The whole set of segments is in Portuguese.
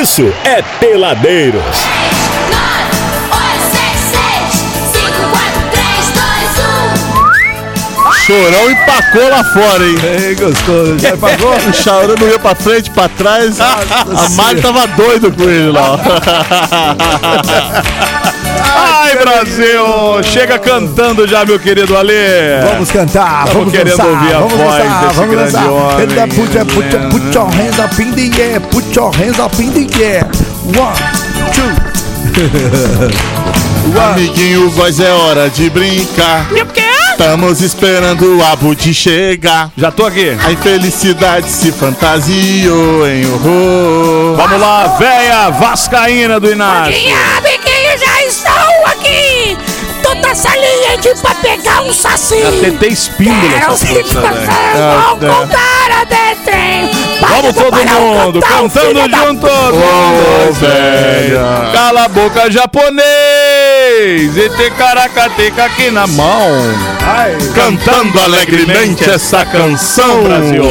isso é Peladeiros. Chorão empacou lá fora, hein? Ei, gostoso. Já pagou? O Chorão não ia pra frente, pra trás. A Mari tava doido com ele lá. Ai, Brasil! Chega cantando já, meu querido Ale. Vamos cantar, Tamo vamos querendo dançar, ouvir a vamos voz dançar, desse vamos grande dançar. homem. And then Put, your- put, your- put your hands up in the air, put your hands up in the air. One, two. Amiguinho, voz é hora de brincar. E o quê? Estamos esperando o Abud chegar. Já tô aqui. A infelicidade se fantasiou em horror. Vamos lá, véia Vascaína do Inácio. Minha amiguinho, já estou aqui! Toda saliente pra pegar um saci! Já tentei espíndola Quero essa velho. vão contar a detrem! Vamos todo mundo cantando junto. Ô, velha. Cala a boca, japonês. E tem caracateca aqui na mão. Cantando alegremente essa canção. Brasil.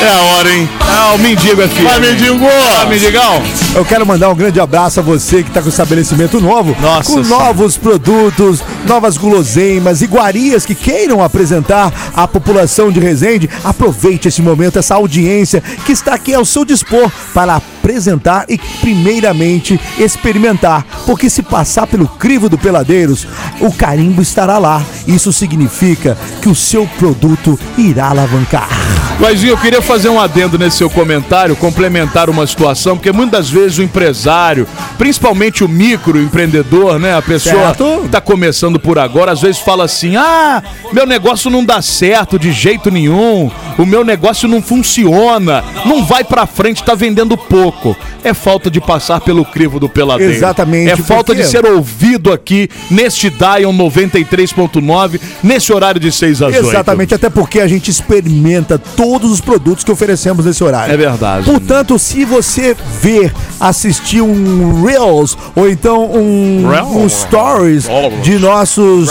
É a hora, hein? Ah, o mendigo aqui. Vai, mendigo! Vai, mendigão. Eu quero mandar um grande abraço a você que está com estabelecimento novo, Nossa com novos produtos, novas guloseimas, iguarias que queiram apresentar à população de Resende. Aproveite esse momento, essa audiência que está aqui ao seu dispor para apresentar e, primeiramente, experimentar. Porque se passar pelo crivo do Peladeiros, o carimbo estará lá. Isso significa que o seu produto irá alavancar. Guazinho, eu queria fazer um adendo nesse seu comentário, complementar uma situação, porque muitas vezes o empresário, principalmente o microempreendedor, né? A pessoa Certo. que tá começando por agora, às vezes fala assim: ah, meu negócio não dá certo de jeito nenhum, o meu negócio não funciona, não vai pra frente, tá vendendo pouco. É falta de passar pelo crivo do peladeiro. Exatamente, É falta de ser ouvido aqui neste Dion 93.9, nesse horário de 6 às 8. Exatamente, até porque a gente experimenta todos os produtos que oferecemos nesse horário. É verdade. Portanto, se você ver, assistir um Reels ou então um, um Stories de nossos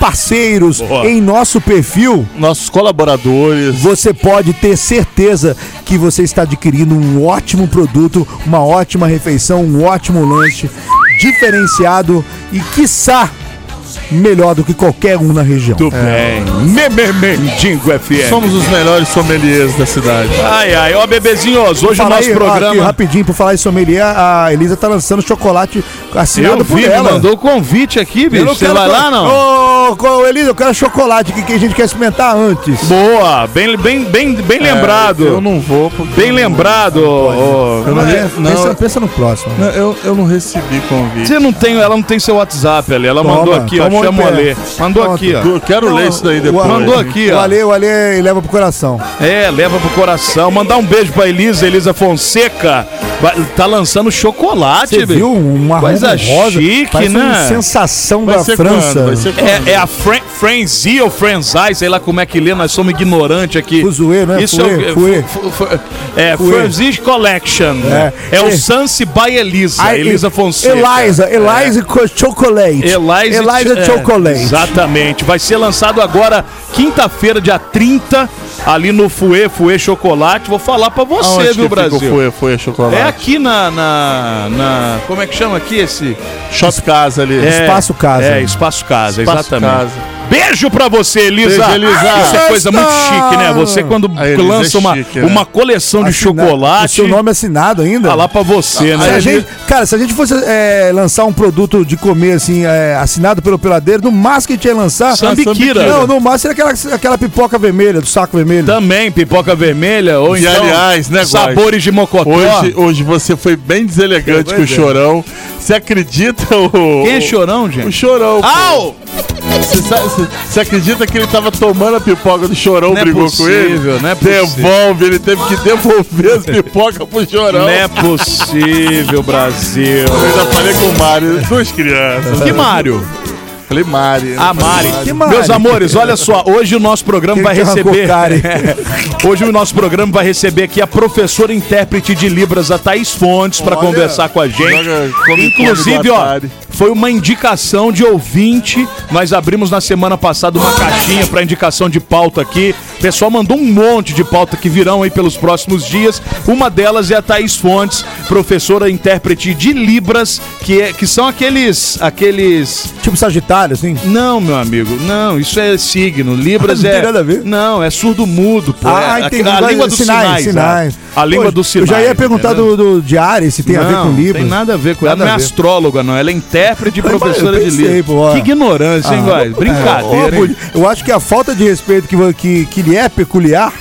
parceiros Boa. em nosso perfil, Nossos colaboradores. você pode ter certeza que você está adquirindo um ótimo produto, uma ótima refeição, um ótimo lanche diferenciado e quiçá melhor do que qualquer um na região. Muito bem. Meme Mendigo FM. Somos os melhores sommeliers da cidade. Ai, ai, ó, bebezinhos, hoje o nosso aí, ó, aqui, programa. rapidinho, por falar em sommelier, a Elisa tá lançando chocolate assinado Eu por vi, ela. mandou o convite aqui, bicho. Você vai co- lá, não? Ô, ô, Elisa, eu quero chocolate que, que a gente quer experimentar antes. Boa, bem, bem, bem, bem lembrado. Eu não vou. porque Bem não- lembrado. não, É, não, pensa, pensa no próximo. não, eu, eu não recebi convite. Você não tem, ela não tem seu WhatsApp ali. Ela Toma, mandou aqui, ó. toma Chama o. Alê. Mandou Pronto. aqui, ó. Eu quero ler isso daí depois. Mandou aqui, O ó. Ale, o Ale leva pro coração. É, leva pro coração. Mandar um beijo pra Elisa, Elisa Fonseca. Tá lançando chocolate, Você viu uma Coisa rosa? chique, Parece né? uma sensação Vai da ser França. quando? Vai ser quando? É, é a Frenzy ou Frenzai, sei lá como é que lê, nós somos ignorantes aqui. Fuzuê, né? Isso é o fuê. fu- fu- é Fuê. Frenzy Collection. É. É, o É. Sansi by Elisa, Ai, Elisa Fonseca. Eliza, Eliza com chocolate. Eliza, Eliza é, Chocolate. Exatamente. Vai ser lançado agora, quinta-feira, dia 30, ali no Fuê, Fuê Chocolate. Vou falar pra você, Aonde viu, que fica o Brasil? Foi, foi chocolate. É aqui na, na, na- Como é que chama aqui esse? Shop Casa ali. É, Espaço Casa. É, Espaço Casa, Espaço exatamente. Casa. Beijo pra você, Elisa. Beijo, Elisa. Isso é coisa muito chique, né? Você quando Elisa lança é uma, chique, né? uma coleção de Assina- chocolate, O seu nome assinado ainda? tá lá pra você, Se né? a gente, cara, se a gente fosse é, lançar um produto de comer assim, é, assinado pelo peladeiro, no máximo que a gente ia lançar. Sambiquira. Não, no máximo seria aquela, aquela pipoca vermelha, do saco vermelho. Também, pipoca vermelha, ou E então aliás, né, sabores de mocotó. Hoje, hoje você foi bem deselegante com o chorão. Você acredita o. Quem é chorão, O gente? chorão. pô. Au! Sabe- você- acredita que ele tava tomando a pipoca do chorão, Não é brigou com ele? possível, não é possível. Devolve, ele teve que devolver as pipocas pro chorão. Não é possível, Brasil. Eu ainda falei com o Mário, duas crianças. Que Mário? Falei Mari. A Mari. Mari? Meus amores, olha só, hoje o nosso programa Quem vai receber. Hoje o nosso programa vai receber aqui a professora intérprete de Libras, a Thaís Fontes, para conversar com a gente. come, Inclusive, come ó, foi uma indicação de ouvinte. Nós abrimos na semana passada uma caixinha para indicação de pauta aqui. O pessoal mandou um monte de pauta que virão aí pelos próximos dias. Uma delas é a Thaís Fontes, professora intérprete de Libras, que, é, que são aqueles. aqueles. Tipo Sagitário, assim. Não, meu amigo, não, isso é signo. Libras Não tem é. nada a ver. Não, é surdo mudo, pô. Ah, é, entendi. A, a língua dos sinais. sinais. A, a língua dos sinais. Eu já ia perguntar do, do de Ares, se tem a ver não, com Libras. Não tem nada a ver com ela. Nada Não é astróloga, não. Ela é intérprete e professora de pensei, pô, ó. Que ignorância, hein, Ah, guys? Brincadeira. Ó, hein? Eu acho que a falta de respeito que, vo- que, é peculiar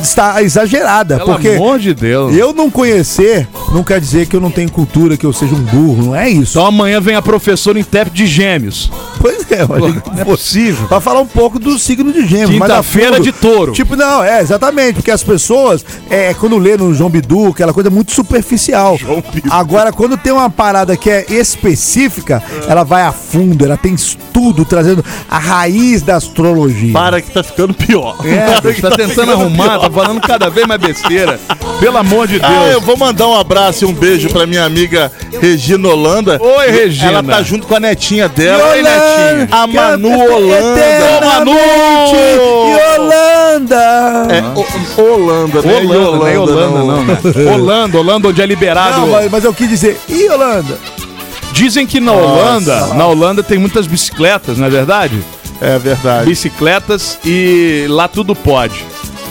está exagerada. Pelo porque amor de Deus. eu não conhecer não quer dizer que eu não tenho cultura, que eu seja um burro. Não é isso. Então amanhã vem a professora intérprete de gêmeos. Pois é, Pô, olha. não é possível. Pra falar um pouco do signo de gêmeos. Quinta-feira de touro. Tipo, não, é, exatamente. Porque as pessoas, é, quando lê no João Bidu, aquela coisa muito superficial. Agora, quando tem uma parada que é específica, ela vai a fundo, ela tem estudo trazendo a raiz da astrologia. Para que tá ficando pior. É, você tá tentando arrumar, tá falando cada vez mais besteira. Pelo amor de Deus. Ah, eu vou mandar um abraço e um beijo pra minha amiga Regina Holanda. Oi, Regina. Ela tá junto com a netinha dela. Oi, netinha. A Manu Holanda. eternamente Yolanda! É, o- Holanda, né? Holanda, não é Holanda, não. não. né? Holanda, Holanda, onde é liberado. Não, mas, eu quis dizer, e Yolanda? Dizem que na Holanda, na Holanda tem muitas bicicletas, não é verdade? É verdade. Bicicletas e lá tudo pode.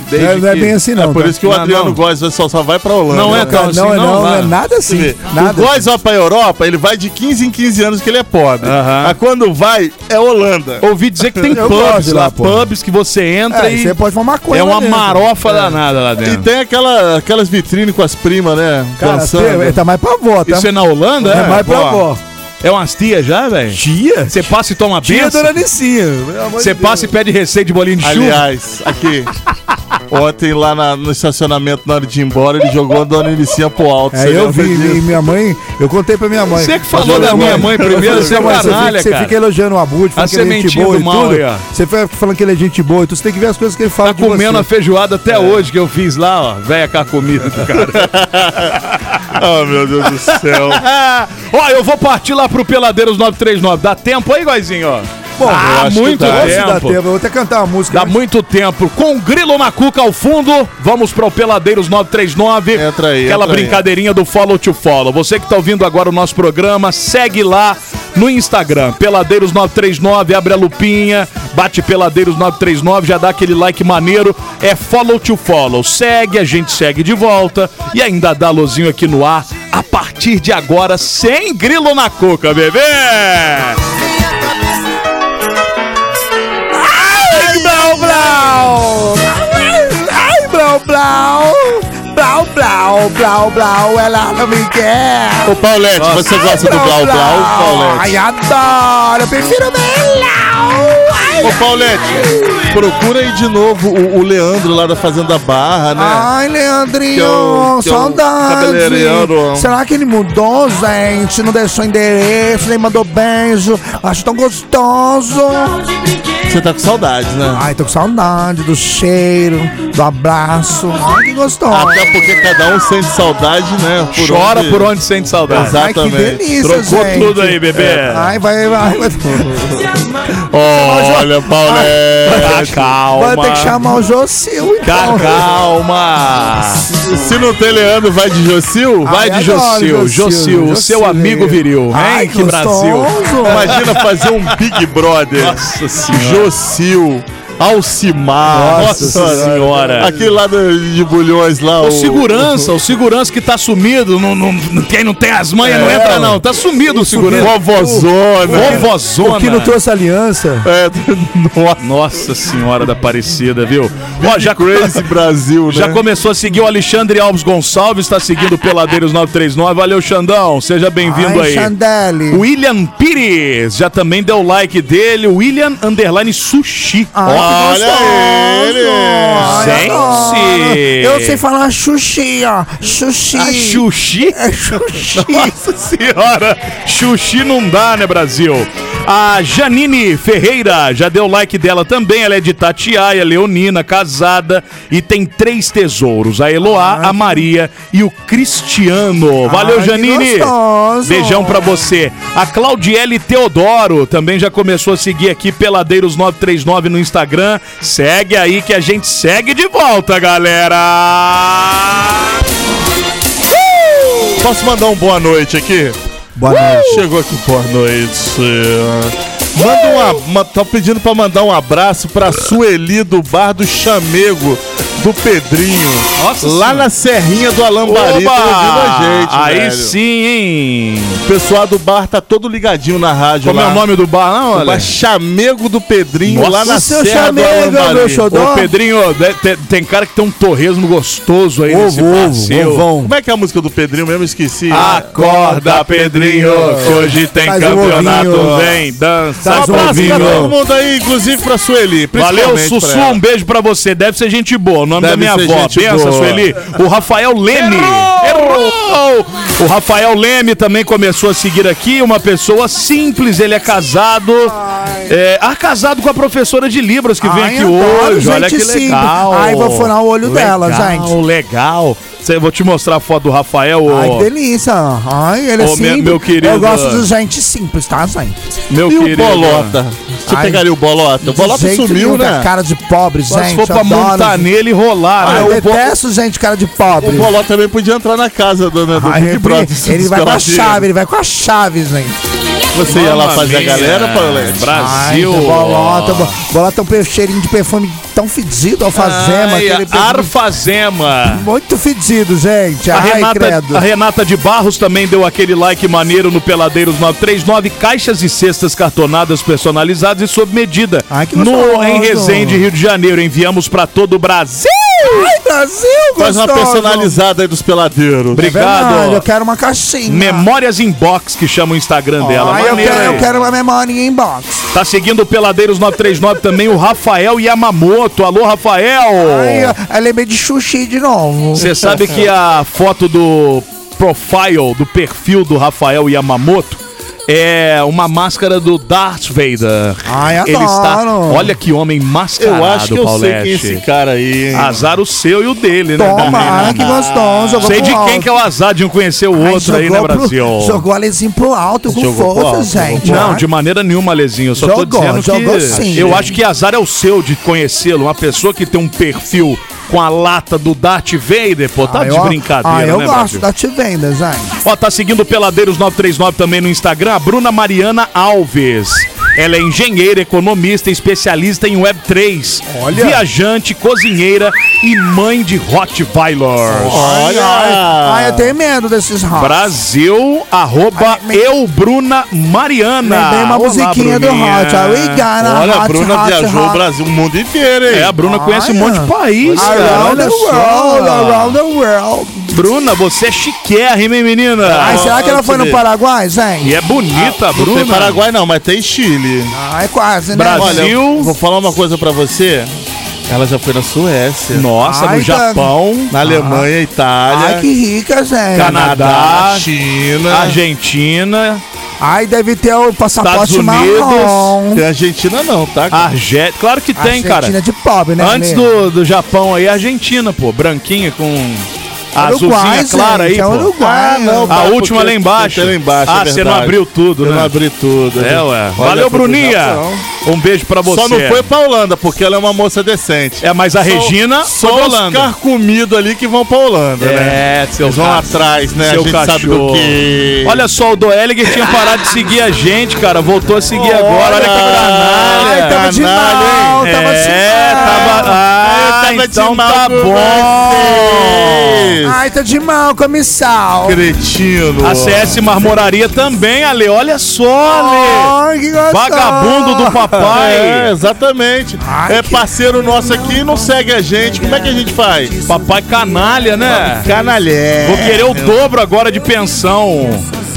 Desde Não é, não é bem assim, não. é por tá? isso que o Adriano não. Góes só, só vai pra Holanda. Não é né? tão Cara, assim, não, é não, não, não é nada Você assim. Nada o Góes vai pra Europa, ele vai de 15 em 15 anos que ele é pobre. Aham. Mas quando vai, é Holanda. Ouvi dizer que tem pubs lá, pubs que você entra É, e você pode fumar maconha é uma dentro. marofa danada lá E dentro. tem aquela, aquelas vitrines com as primas, né? Cara, dançando. tá mais pra avó, tá? Isso é na Holanda? É mais pra avó. É umas tia já, velho? Tia? Você passa e toma Tia benção? Dona Nicinha. Você de passa e pede receita de bolinho de chuva? Aliás, aqui. Ontem lá na- no estacionamento, na hora de ir embora, ele jogou a dona Inicinha pro alto. É, eu vi, minha mãe, eu contei pra minha mãe. Você que falou da minha mãe primeiro, você é Mãe, você canalha, fica, você fica elogiando o Abud, A falando que ele é gente boa do e mal tudo. aí. Você fica falando que ele é gente boa, então você tem que ver as coisas que ele fala Tá comendo a feijoada até hoje que eu fiz lá, ó. Véia carcomida do cara. Oh, meu Deus do céu. ó, eu vou partir lá pro Peladeiros 939. Dá tempo aí, Goizinho, ó? Bom, ah, eu acho que muito dá. Vamos se dá tempo. tempo. Eu vou até cantar uma música. Dá né? muito tempo. Com Grilo na Cuca ao fundo, vamos para o Peladeiros 939. Entra aí, Aquela entra aí. brincadeirinha do follow to follow. Você que tá ouvindo agora o nosso programa, segue lá no Instagram, Peladeiros 939, abre a lupinha, bate Peladeiros 939, já dá aquele like maneiro. É follow to follow. Segue, a gente segue de volta e ainda dá lozinho aqui no ar a partir de agora, sem Grilo na Cuca, bebê! Blau! Ai, Blau, Blau! Blau, Blau, Blau, Blau, ela não me quer! Ô, Paulette, você gosta do Blau Blau, Ai, Paulette? adoro! Eu prefiro Blau! Ô, Paulette, procura aí de novo o, o Leandro lá da Fazenda Barra, né? Ai, Leandrinho, Que é o- que é o saudade. cabeleireiro. Será que ele mudou, gente? Não deixou endereço, nem mandou beijo. Acho tão gostoso. Você tá com saudade, né? Ai, tô com saudade do cheiro, do abraço. Ai, que gostoso. Até porque cada um sente saudade, né? Chora por onde sente saudade. Exato. Ai, que exatamente. delícia, Trocou gente. tudo aí, bebê. Ai, vai, vai, vai. Olha, Paulette. Calma. Vai ter que chamar o Jocil, então. Calma. Se não tem Leandro, vai de Jocil? Vai Ai, de Jocil, Jocil, o seu amigo viril. Ai, Vem que Brasil. Imagina fazer um Big Brother. Nossa senhora. Jocil, Alcimar. Nossa senhora. Aquele lá do- de bulhões lá. O segurança, o segurança que tá sumido, não, não, não- quem não tem as manhas não É. entra não, tá sumido o segurança. Vovozona. Vovozona. O que não trouxe aliança? É, nossa, Nossa senhora da Aparecida, viu? Ó, já, Crazy Brasil, né? já começou a seguir o Alexandre Alves Gonçalves, tá seguindo o Peladeiros 939. Valeu, Xandão, seja bem-vindo aí. Chandelle. William Pires já também deu like dele. William Underline Sushi. Ai, que Olha ele. Gente. Eu sei falar xuxi, ó. Xuxi. A Xuxi? É xuxi. Nossa senhora! Xuxi não dá, né, Brasil? A Janine Ferreira já deu like dela também. Ela é de Tatiaia, Leonina, casada e tem três tesouros: a Eloá, a Maria e o Cristiano. Valeu, Ai, Janine. Beijão pra você. A Claudiele Teodoro também já começou a seguir aqui Peladeiros 939 no Instagram. Segue aí que a gente segue de volta, galera. Posso mandar um boa noite aqui? Boa noite. Chegou aqui, boa noite. Manda uma. Tô pedindo pra mandar um abraço pra Sueli do bar do Chamego do Pedrinho. Nossa lá Senhora. na Serrinha do Alambari. Tá ouvindo a gente, Aí velho. sim, hein? O pessoal do bar tá todo ligadinho na rádio Como é lá. o nome do bar, não, O olha? bar Chamego do Pedrinho, Nossa, lá na o seu Serra do Chamego, Alambari. meu. Ô, Pedrinho, te- tem cara que tem um torresmo gostoso aí nesse Ovo, ovo, passeio. ovão. Como é que é a música do Pedrinho mesmo? Esqueci. Acorda, Pedrinho, que hoje tem Faz um campeonato. ovinho. Vem, dança, um Faz um abraço pra todo mundo aí, inclusive pra Sueli. Valeu, Sussu, um beijo pra você. Deve ser gente boa. O nome Deve da minha avó. Pensa. Sueli. O Rafael Leme. Errou! O Rafael Leme também começou a seguir aqui. Uma pessoa simples. Ele é casado. É, ah, casado com a professora de Libras que vem Ai, aqui adoro hoje. Olha que simples. legal. Ai, vou furar o olho dela, Legal, gente. Legal. Cê- Vou te mostrar a foto do Rafael. ô- Ai, que delícia. Ai, ele é Ô, meu- simples. meu querido. Eu gosto de gente simples, tá, gente? meu E o querido. Bolota? Você Ai. pegaria o Bolota? O Bolota sumiu, nenhum, né? cara, de pobre, Só gente. se for pra montar nele e rolar, Ai, né? eu o Bo- detesto gente cara de O pobre. Bolota também podia entrar na casa do, né, do Ai, Big ele, Brother. ele vai com a chave, ele vai com a chave, gente. Você ia lá fazer a galera, Paulette? Brasil. Ai, bolota, bo- bolota tem um cheirinho de perfume tão fedido, alfazema. Ai, Arfazema. Muito fedido, gente. A Ai, Renata, a Renata de Barros também deu aquele like maneiro no Peladeiros 939, caixas e cestas cartonadas personalizadas e sob medida. Ai, no, em Resende, Rio de Janeiro. Enviamos pra todo o Brasil. Ai, Brasil, Faz uma gostoso. personalizada aí dos peladeiros. Obrigado. Verdade, eu quero uma caixinha. Memórias Inbox, que chama o Instagram dela. Ai, eu Maneiro quero, aí. eu quero uma memória em inbox. Tá seguindo o Peladeiros 939 também o Rafael Yamamoto. Alô, Rafael! Ai, eu, eu lembrei de Xuxi de novo. Você sabe que a foto do profile, do perfil do Rafael Yamamoto é uma máscara do Darth Vader. Ai, Ele está. adoro. Olha que homem mascarado, Eu acho que eu sei quem é esse cara aí, hein? Azar o seu e o dele, né? Toma, ai, que gostoso. Jogou Sei de quem alto. que é o azar de um conhecer o Ai, outro aí, né, jogou pro- Brasil? Jogou a lesinha pro alto com Jogou força, alto, gente. Não, de maneira nenhuma, Lezinho. Eu só tô Jogou, dizendo jogou que. sim. eu acho que azar é o seu de conhecê-lo. Uma pessoa que tem um perfil com a lata do Darth Vader, pô, tá Ah, de eu- brincadeira, Ah, eu né, gosto Brasil? da te venda, gente. Ó, tá seguindo o Peladeiros 939 também no Instagram, a Bruna Mariana Alves. Ela é engenheira, economista, especialista em Web3. Olha. Viajante, cozinheira e mãe de Rottweilers. Olha, ai, ai, eu tenho medo desses rocks. Brasil, arroba Ai, me- eu, Bruna Mariana. Lembrei uma Olá, musiquinha do. Hot. Aí, cara, Olha, a hot, Bruna hot, viajou hot. o Brasil, o mundo inteiro, hein? É, a Bruna conhece um monte de país, cara. Around the Olha world, around the world. Bruna, você é chiquérrima, hein, menina? Ai, será que ela foi no. Paraguai, gente? E é bonita, Não Bruna. tem Paraguai não, mas tem Chile. Ai, quase, né? Brasil. Olha, eu vou falar uma coisa pra você. Ela já foi na Suécia, Nossa, Ai, no tá- Japão, na Alemanha, Itália, Ai, que rica, gente. Canadá, China, Argentina, Ai, deve ter o passaporte Estados marrom. Tem Argentina não, tá? Argélia. Claro que tem, cara. Argentina de pobre, né? Antes do, do Japão aí, Argentina, pô. Branquinha com Uruguai, azulzinha clara aí, gente, é pô. Uruguai. Ah, não, A tá, última porque lá embaixo. lá embaixo, ah, é você não abriu tudo, Eu né? não abri tudo. É, ué. Valeu, Bruninha. Um beijo pra você. Só não foi pra Holanda, porque ela é uma moça decente. É, mas a Regina Só foi pra os Holanda. carcomidos ali que vão pra Holanda, né? É, seu Eles vão atrás, né? Seu a gente cachorro. sabe do que. Olha só, o Doeliger tinha parado de seguir a gente, cara. Voltou a seguir agora. Olha que canalha. Ai, tava de mal, hein? tava de É, tava. Ah, tava de então tá bom. Ai, tá de mal, comissal. Cretino. A CS Marmoraria também, Ale. Olha só, Ale. Ai, que gostoso. Vagabundo do papai. É, exatamente. Ai, é que- parceiro nosso aqui e não segue a gente. Como é que a gente faz? Papai canalha, né? Canalhé. Vou querer o dobro agora de pensão.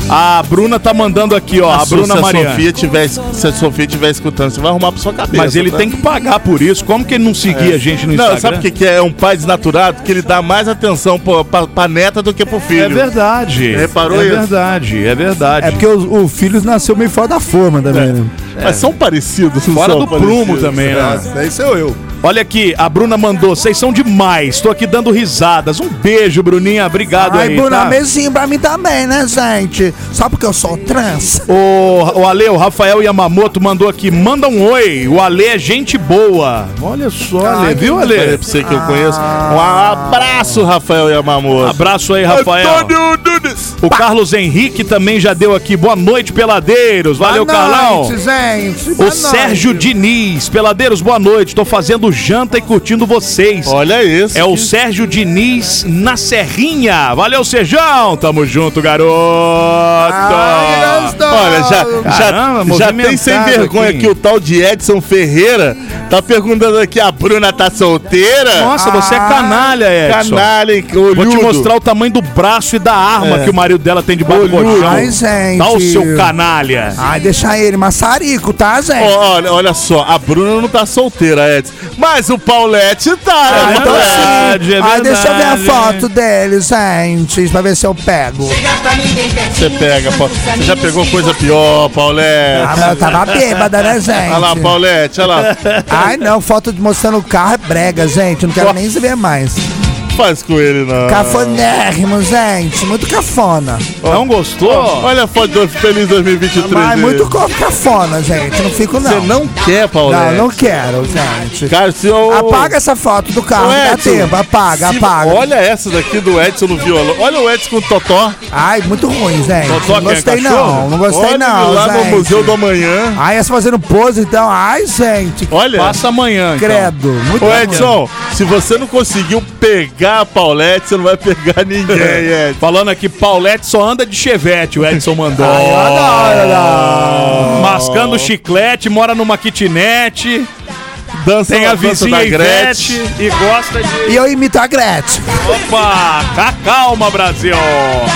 A Bruna tá mandando aqui, ó. A, Se- Bruna se a. Sofia tivesse, se a Sofia estiver escutando, você vai arrumar pra sua cabeça. Mas ele tá? tem que pagar por isso. Como que ele não seguia a gente no Não, Instagram? sabe o que, que é? É um pai desnaturado que ele dá mais atenção pra, pra, pra neta do que pro filho. É verdade. Reparou é isso? verdade, é verdade. É porque o, o filho nasceu meio fora da forma também, né? Mas são parecidos. não Fora são do prumo parecidos? também, né? Daí sou eu. Olha aqui, a Bruna mandou, vocês são demais. Tô aqui dando risadas. Um beijo, Bruninha. Obrigado Ai, aí, Bruna, tá? beijinho pra mim também, né, gente? Só porque eu sou trans. O, o Ale, o Rafael Yamamoto mandou aqui, manda um oi. O Ale é gente boa. Olha só, Ale, viu, Ale? pra você que eu conheço. Um abraço, Rafael Yamamoto. Abraço aí, Rafael. Antônio Nunes. O Carlos Henrique também já deu aqui. Boa noite, peladeiros. Valeu, Boa Carlão. noite, gente. O Boa Sérgio noite. Diniz, peladeiros, boa noite. Tô fazendo janta e curtindo vocês. Olha isso. É o Sérgio Diniz na Serrinha. Valeu, Serjão. Tamo junto, garoto. Ai. Olha, já, Caramba, já, já tem sem vergonha aqui. que o tal de Edson Ferreira tá perguntando aqui: a Bruna tá solteira? Nossa, você é canalha, Edson. Canalha, hein? Vou te olhudo. mostrar o tamanho do braço e da arma É. que o marido dela tem debaixo do Olhudo. colchão. Ai, gente. Tá o seu canalha. Ai, deixa ele, maçarico, tá, gente? Olha, olha só, a Bruna não tá solteira, Edson. Mas o Paulette tá, É né, verdade, Paulette? é Ai, deixa eu ver a foto dele, gente, pra ver se eu pego. Você pega, Você já pegou coisa pior, Paulette. Ah, mas eu tava bêbada, né, gente? Olha lá, Paulette, olha lá. Ai, não, foto mostrando o carro é brega, gente. Não quero nem ver mais. Faz com ele, não. Cafonérrimo, gente. Muito cafona. Não gostou? Olha a foto do Feliz 2023. Mas dele. muito co- cafona, gente. Não fico, não. Você não quer, Paulette? Não, não quero, gente. Cara, se eu... Apaga essa foto do carro, Ô, dá Edson, tempo. Apaga, se- apaga. Olha essa daqui do Edson no violão. Olha o Edson com o Totó. Ai, muito ruim, gente. Totó Não é gostei, cachorro? não. Não gostei, Olha não, lá no gente. Museu do Amanhã. Ai, essa fazendo pose, então. Ai, gente. Olha. Passa amanhã. então. Credo. Muito Ô ruim. Edson, se você não conseguiu pegar a Paulette, você não vai pegar ninguém, Edson. Falando aqui, Paulette só anda de chevette, o Edson mandou. Ai, eu adoro. Mascando chiclete, mora numa kitnet, Dança tem na a vizinha da Ivete Gretchen. e gosta de... E eu imito a Gretchen. Opa, cá, calma, Brasil.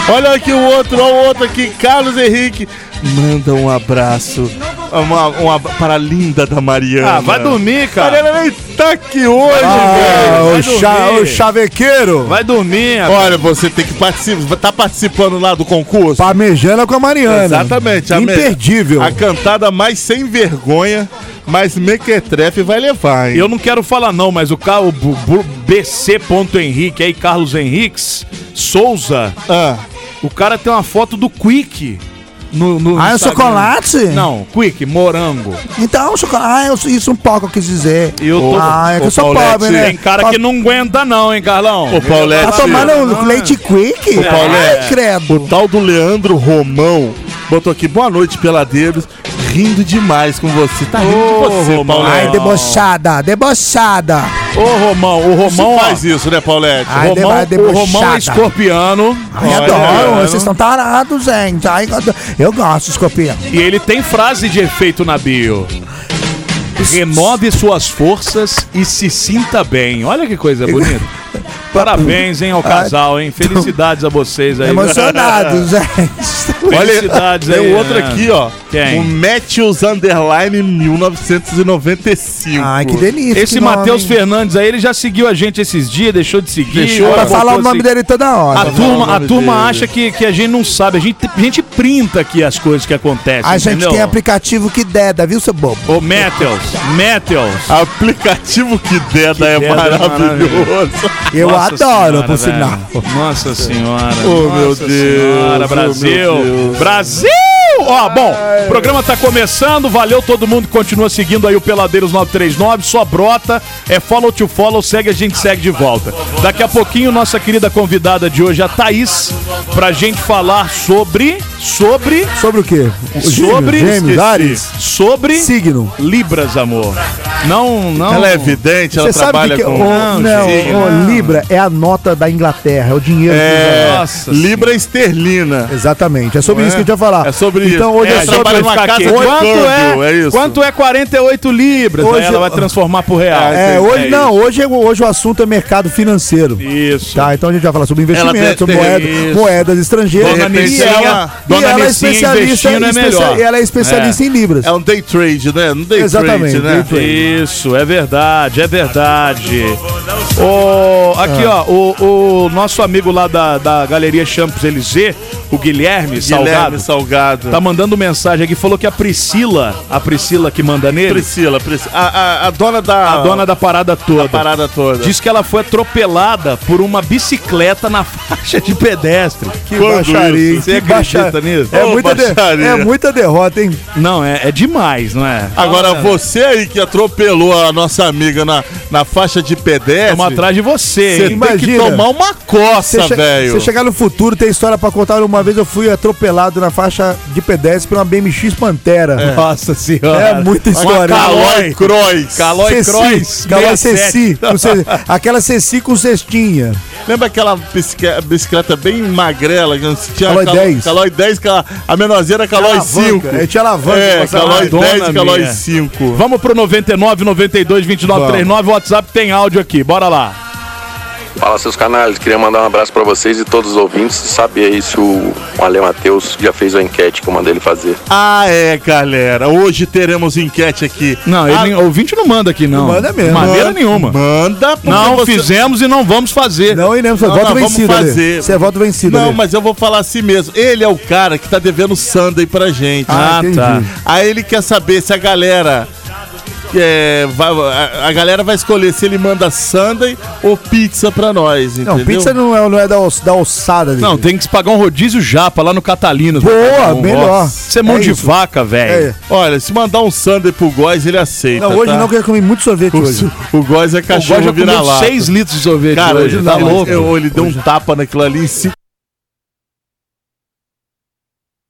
Olha aqui o outro, olha o outro aqui, Carlos Henrique. Manda um abraço uma, uma, para a linda da Mariana. Ah, vai dormir, cara. Mariana nem tá aqui hoje, Ah, velho. o, cha- o chavequeiro. Vai dormir. rapaz. Olha, você tem que participar. Tá participando lá do concurso? Parmejana com a Mariana. Exatamente. a me- Imperdível. A cantada mais sem vergonha, mais mequetrefe vai levar, hein? Eu não quero falar não, mas o, ca- o bu- bu- BC. Henrique aí, Carlos Henriques Souza, Ah, o cara tem uma foto do Quick no, no Ah, é chocolate? Não, Quick, morango. Então, chocolate. Ah, isso um pouco eu quis dizer. Eu tô... Ah, é que eu sou pobre, né? Tem cara que não aguenta não, hein, Carlão? Ô, Paulette. Tá tomando leite quick? Paulette. Ai, credo. o tal do Leandro Romão botou aqui, boa noite, peladeiros. Rindo demais com você. Tá rindo Ô, de você, Romão. Paulette. Ai, debochada, debochada. Ô, Romão, o Você Romão... ó, faz isso, né, Paulette? Ai, Romão, o. Romão é escorpiano. Ai, Olha, adoro. Vocês estão tarados, gente. Ai, eu gosto de escorpião. E ele tem frase de efeito na bio. Renove suas forças e se sinta bem. Olha que coisa bonita. Parabéns, hein, ao casal, hein? Felicidades a vocês aí. Emocionados, gente. Felicidades Tem aí. o outro né? aqui, ó. Quem? O Matthews Underline 1995. Ai, que delícia. Esse. Matheus Fernandes aí, ele já seguiu a gente esses dias, deixou de seguir. Deixou, Pra falar o nome seguir. dele toda hora. A turma, a turma acha que, que a gente não sabe. A gente, a gente printa aqui as coisas que acontecem. A gente entendeu? tem aplicativo que deda, viu, seu bobo? Ô, Metals, Metals. Aplicativo que deda é deda é maravilhoso. Eu Nossa adoro, Senhora, por velho. sinal. Nossa senhora. Oh, meu Nossa Deus, Senhora, oh, Brasil. meu Deus. Brasil! Ó, bom, o programa tá começando. Valeu todo mundo que continua seguindo aí o Peladeiros 939. Só brota. É follow to follow. Segue, a gente segue de volta. Daqui a pouquinho, nossa querida convidada de hoje, a Thaís, pra gente falar sobre. Sobre. Sobre o quê? O Sobre. Gêmeos, esqueci. Ares? Sobre. Signo. Libras, amor. Não, não. Ela é vidente, ela Você sabe trabalha que, que com. o, Não, o não. Libra é a nota da Inglaterra, é o dinheiro. que É, Nossa Libra esterlina. Exatamente, é sobre Não isso é? que a gente vai falar. É sobre Então Então hoje É, é, sobre... Ficar casa de Quanto câmbio, é, é isso. quanto é 48 libras? Hoje- ela vai transformar pro real. É, hoje É não, hoje, é- hoje o assunto é mercado financeiro. Isso. Tá, então a gente vai falar sobre Ela investimento, tem- tem- moeda, isso. moedas estrangeiras. Dona repente e ela, Dona e ela é especialista, é melhor. e ela é especialista em libras. É um day trade, né? Um day Exatamente, trade, né? Isso, é verdade, é verdade. O, aqui, ó, o, o nosso amigo lá da, da Galeria Champs Elysée, o Guilherme, Salgado, Guilherme Salgado. tá mandando mensagem aqui, falou que a Priscila, a Priscila que manda nele, Priscila, Priscila. A, a, a dona da. a dona da parada toda, da parada toda. diz que ela foi atropelada por uma bicicleta na faixa de pedestre. Que Quando baixaria, isso? Você Que acredita nisso? É, Ô, muita de- baixaria. é muita derrota, hein? Não, é, é demais, não é? Agora, você aí que atropelou a nossa amiga na, na faixa de pedestre. Estamos atrás de você, Você hein? tem que tomar uma coça, velho. você chegar no futuro, tem história pra contar. Uma vez eu fui atropelado na faixa de pedestre por uma BMX Pantera. Nossa senhora. É, muita história. Calói Croix. Calói Croix. Calói 67. Ceci, aquela Ceci com cestinha. Lembra aquela bicicle- bicicleta bem magrela? Que tinha Calói calo- 10. Calói 10, que a, a menorzinha era Calói Alavanca, 5. é, tinha alavanca, É, Calói lá. Dona 10 e Calói minha. 5. Vamos pro 99 92 29 39. O WhatsApp tem áudio aqui. Bora lá. Fala seus canais, queria mandar um abraço pra vocês e todos os ouvintes e saber aí se o Ale Matheus já fez a enquete que eu mandei ele fazer. Ah, é, galera. Hoje teremos enquete aqui. Não, ele, Ah, ouvinte não manda aqui, não. Não manda mesmo. De maneira manda- nenhuma. Manda, porque Não você- fizemos e não vamos fazer. Não iremos, Não, voto não, vamos vencido. Ale. fazer. Você é voto vencido. Não, Ale. mas eu vou falar assim mesmo. Ele é o cara que tá devendo Sunday pra gente. Ah, Ah, tá. Aí ele quer saber se a galera é, vai, a, a, galera vai escolher se ele manda Sunday ou pizza pra nós, entendeu? Não, pizza não é, não é da, da alçada dele. Não, tem que pagar um rodízio japa lá no Catalina. Boa, um melhor. você isso é mão é de isso. vaca, velho. É. Olha, se mandar um Sunday pro Góis, ele aceita. Não, hoje tá? não, porque eu comi muito sorvete o, hoje. O Góis é cachorro vira-lata. 6 litros de sorvete Cara, hoje. Cara, tá, tá louco. Ele, ele deu hoje. um tapa naquilo ali em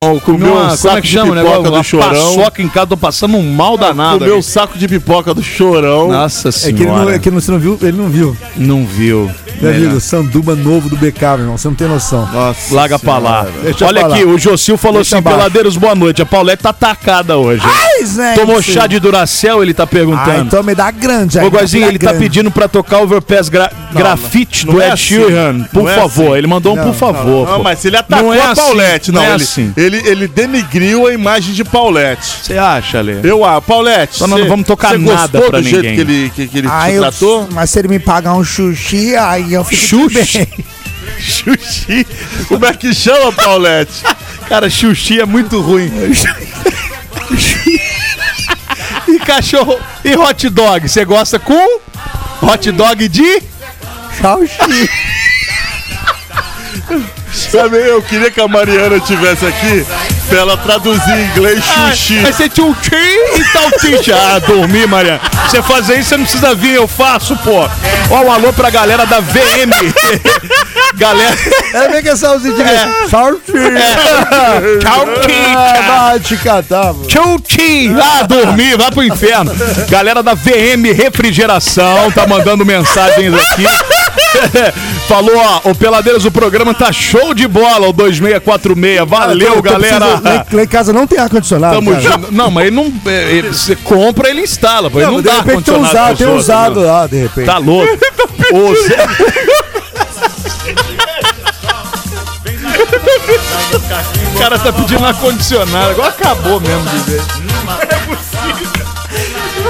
Bom, comeu um saco é de pipoca do chorão. Paçoca em casa, tô passando um mal danado. Comeu um saco de pipoca do chorão. Nossa é senhora. É que, ele não, é que você não viu, ele não viu. Não viu. Meu amigo, sanduba novo do BK, meu irmão, você não tem noção. Nossa Larga pra lá. Deixa Olha aqui, o Jocil falou Deixa assim: abaixo. Peladeiros, boa noite. A Paulette tá atacada hoje. Ai, gente. Tomou chá de Duracel, ele tá Ah, perguntando. então me dá grande aí. Ô, dá ele tá grande. pedindo pra tocar Overpass gra grafite não do é Ed assim. Sheeran. Por Não é favor. assim. Ele mandou um Não, por favor. Não, mas ele atacou Não é a assim, Paulette. Não, não é ele, assim. ele, ele denigriu a imagem de Paulette. Você acha, Lê? Eu, ah, Paulette. Então não vamos tocar nada gostou pra do jeito ninguém. que ele, que, ele te tratou? mas se ele me pagar um sushi, aí tudo Xuxi. Xuxi. Como é que chama, Paulette? Cara, xuxi é muito ruim. e cachorro. E hot dog? Você gosta com? Hot dog de? Sushi. Sabe, eu queria que a Mariana estivesse aqui pra ela traduzir em inglês xuxi. Vai ser tchutchi e salsicha. Ah, dormir, Mariana. Você fazer isso, você não precisa vir, eu faço, pô. Ó, um alô pra galera da VM. galera. É bem que essa usina é. Tchutchi. Mano. Tchutchi! Ah, dormir, vai pro inferno. Galera da VM Refrigeração tá mandando mensagens aqui. Falou, ó, o Peladeiros, o programa tá show de bola, o 2646. Valeu, Então, galera. precisa- Lá, lá em casa não tem ar-condicionado. Tamo junto. Não, mas ele não. é, ele- Você compra, ele instala. Pô, ele Não, não, de dá repente tem usado, tem usado lá, de repente. Tá louco. O Zé... O cara tá pedindo ar-condicionado. Agora acabou mesmo de ver.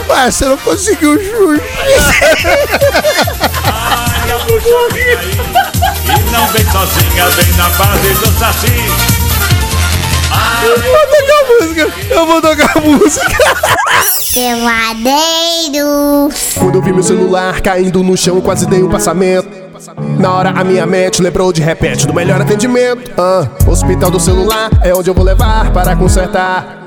Ué, você não conseguiu o E não vem sozinha, vem na base do saci. Eu vou tocar música. Peladeiros. Quando eu vi meu celular caindo no chão, quase dei um passamento. Na hora a minha mente lembrou de repente do melhor atendimento. Ah, hospital do celular é onde eu vou levar para consertar.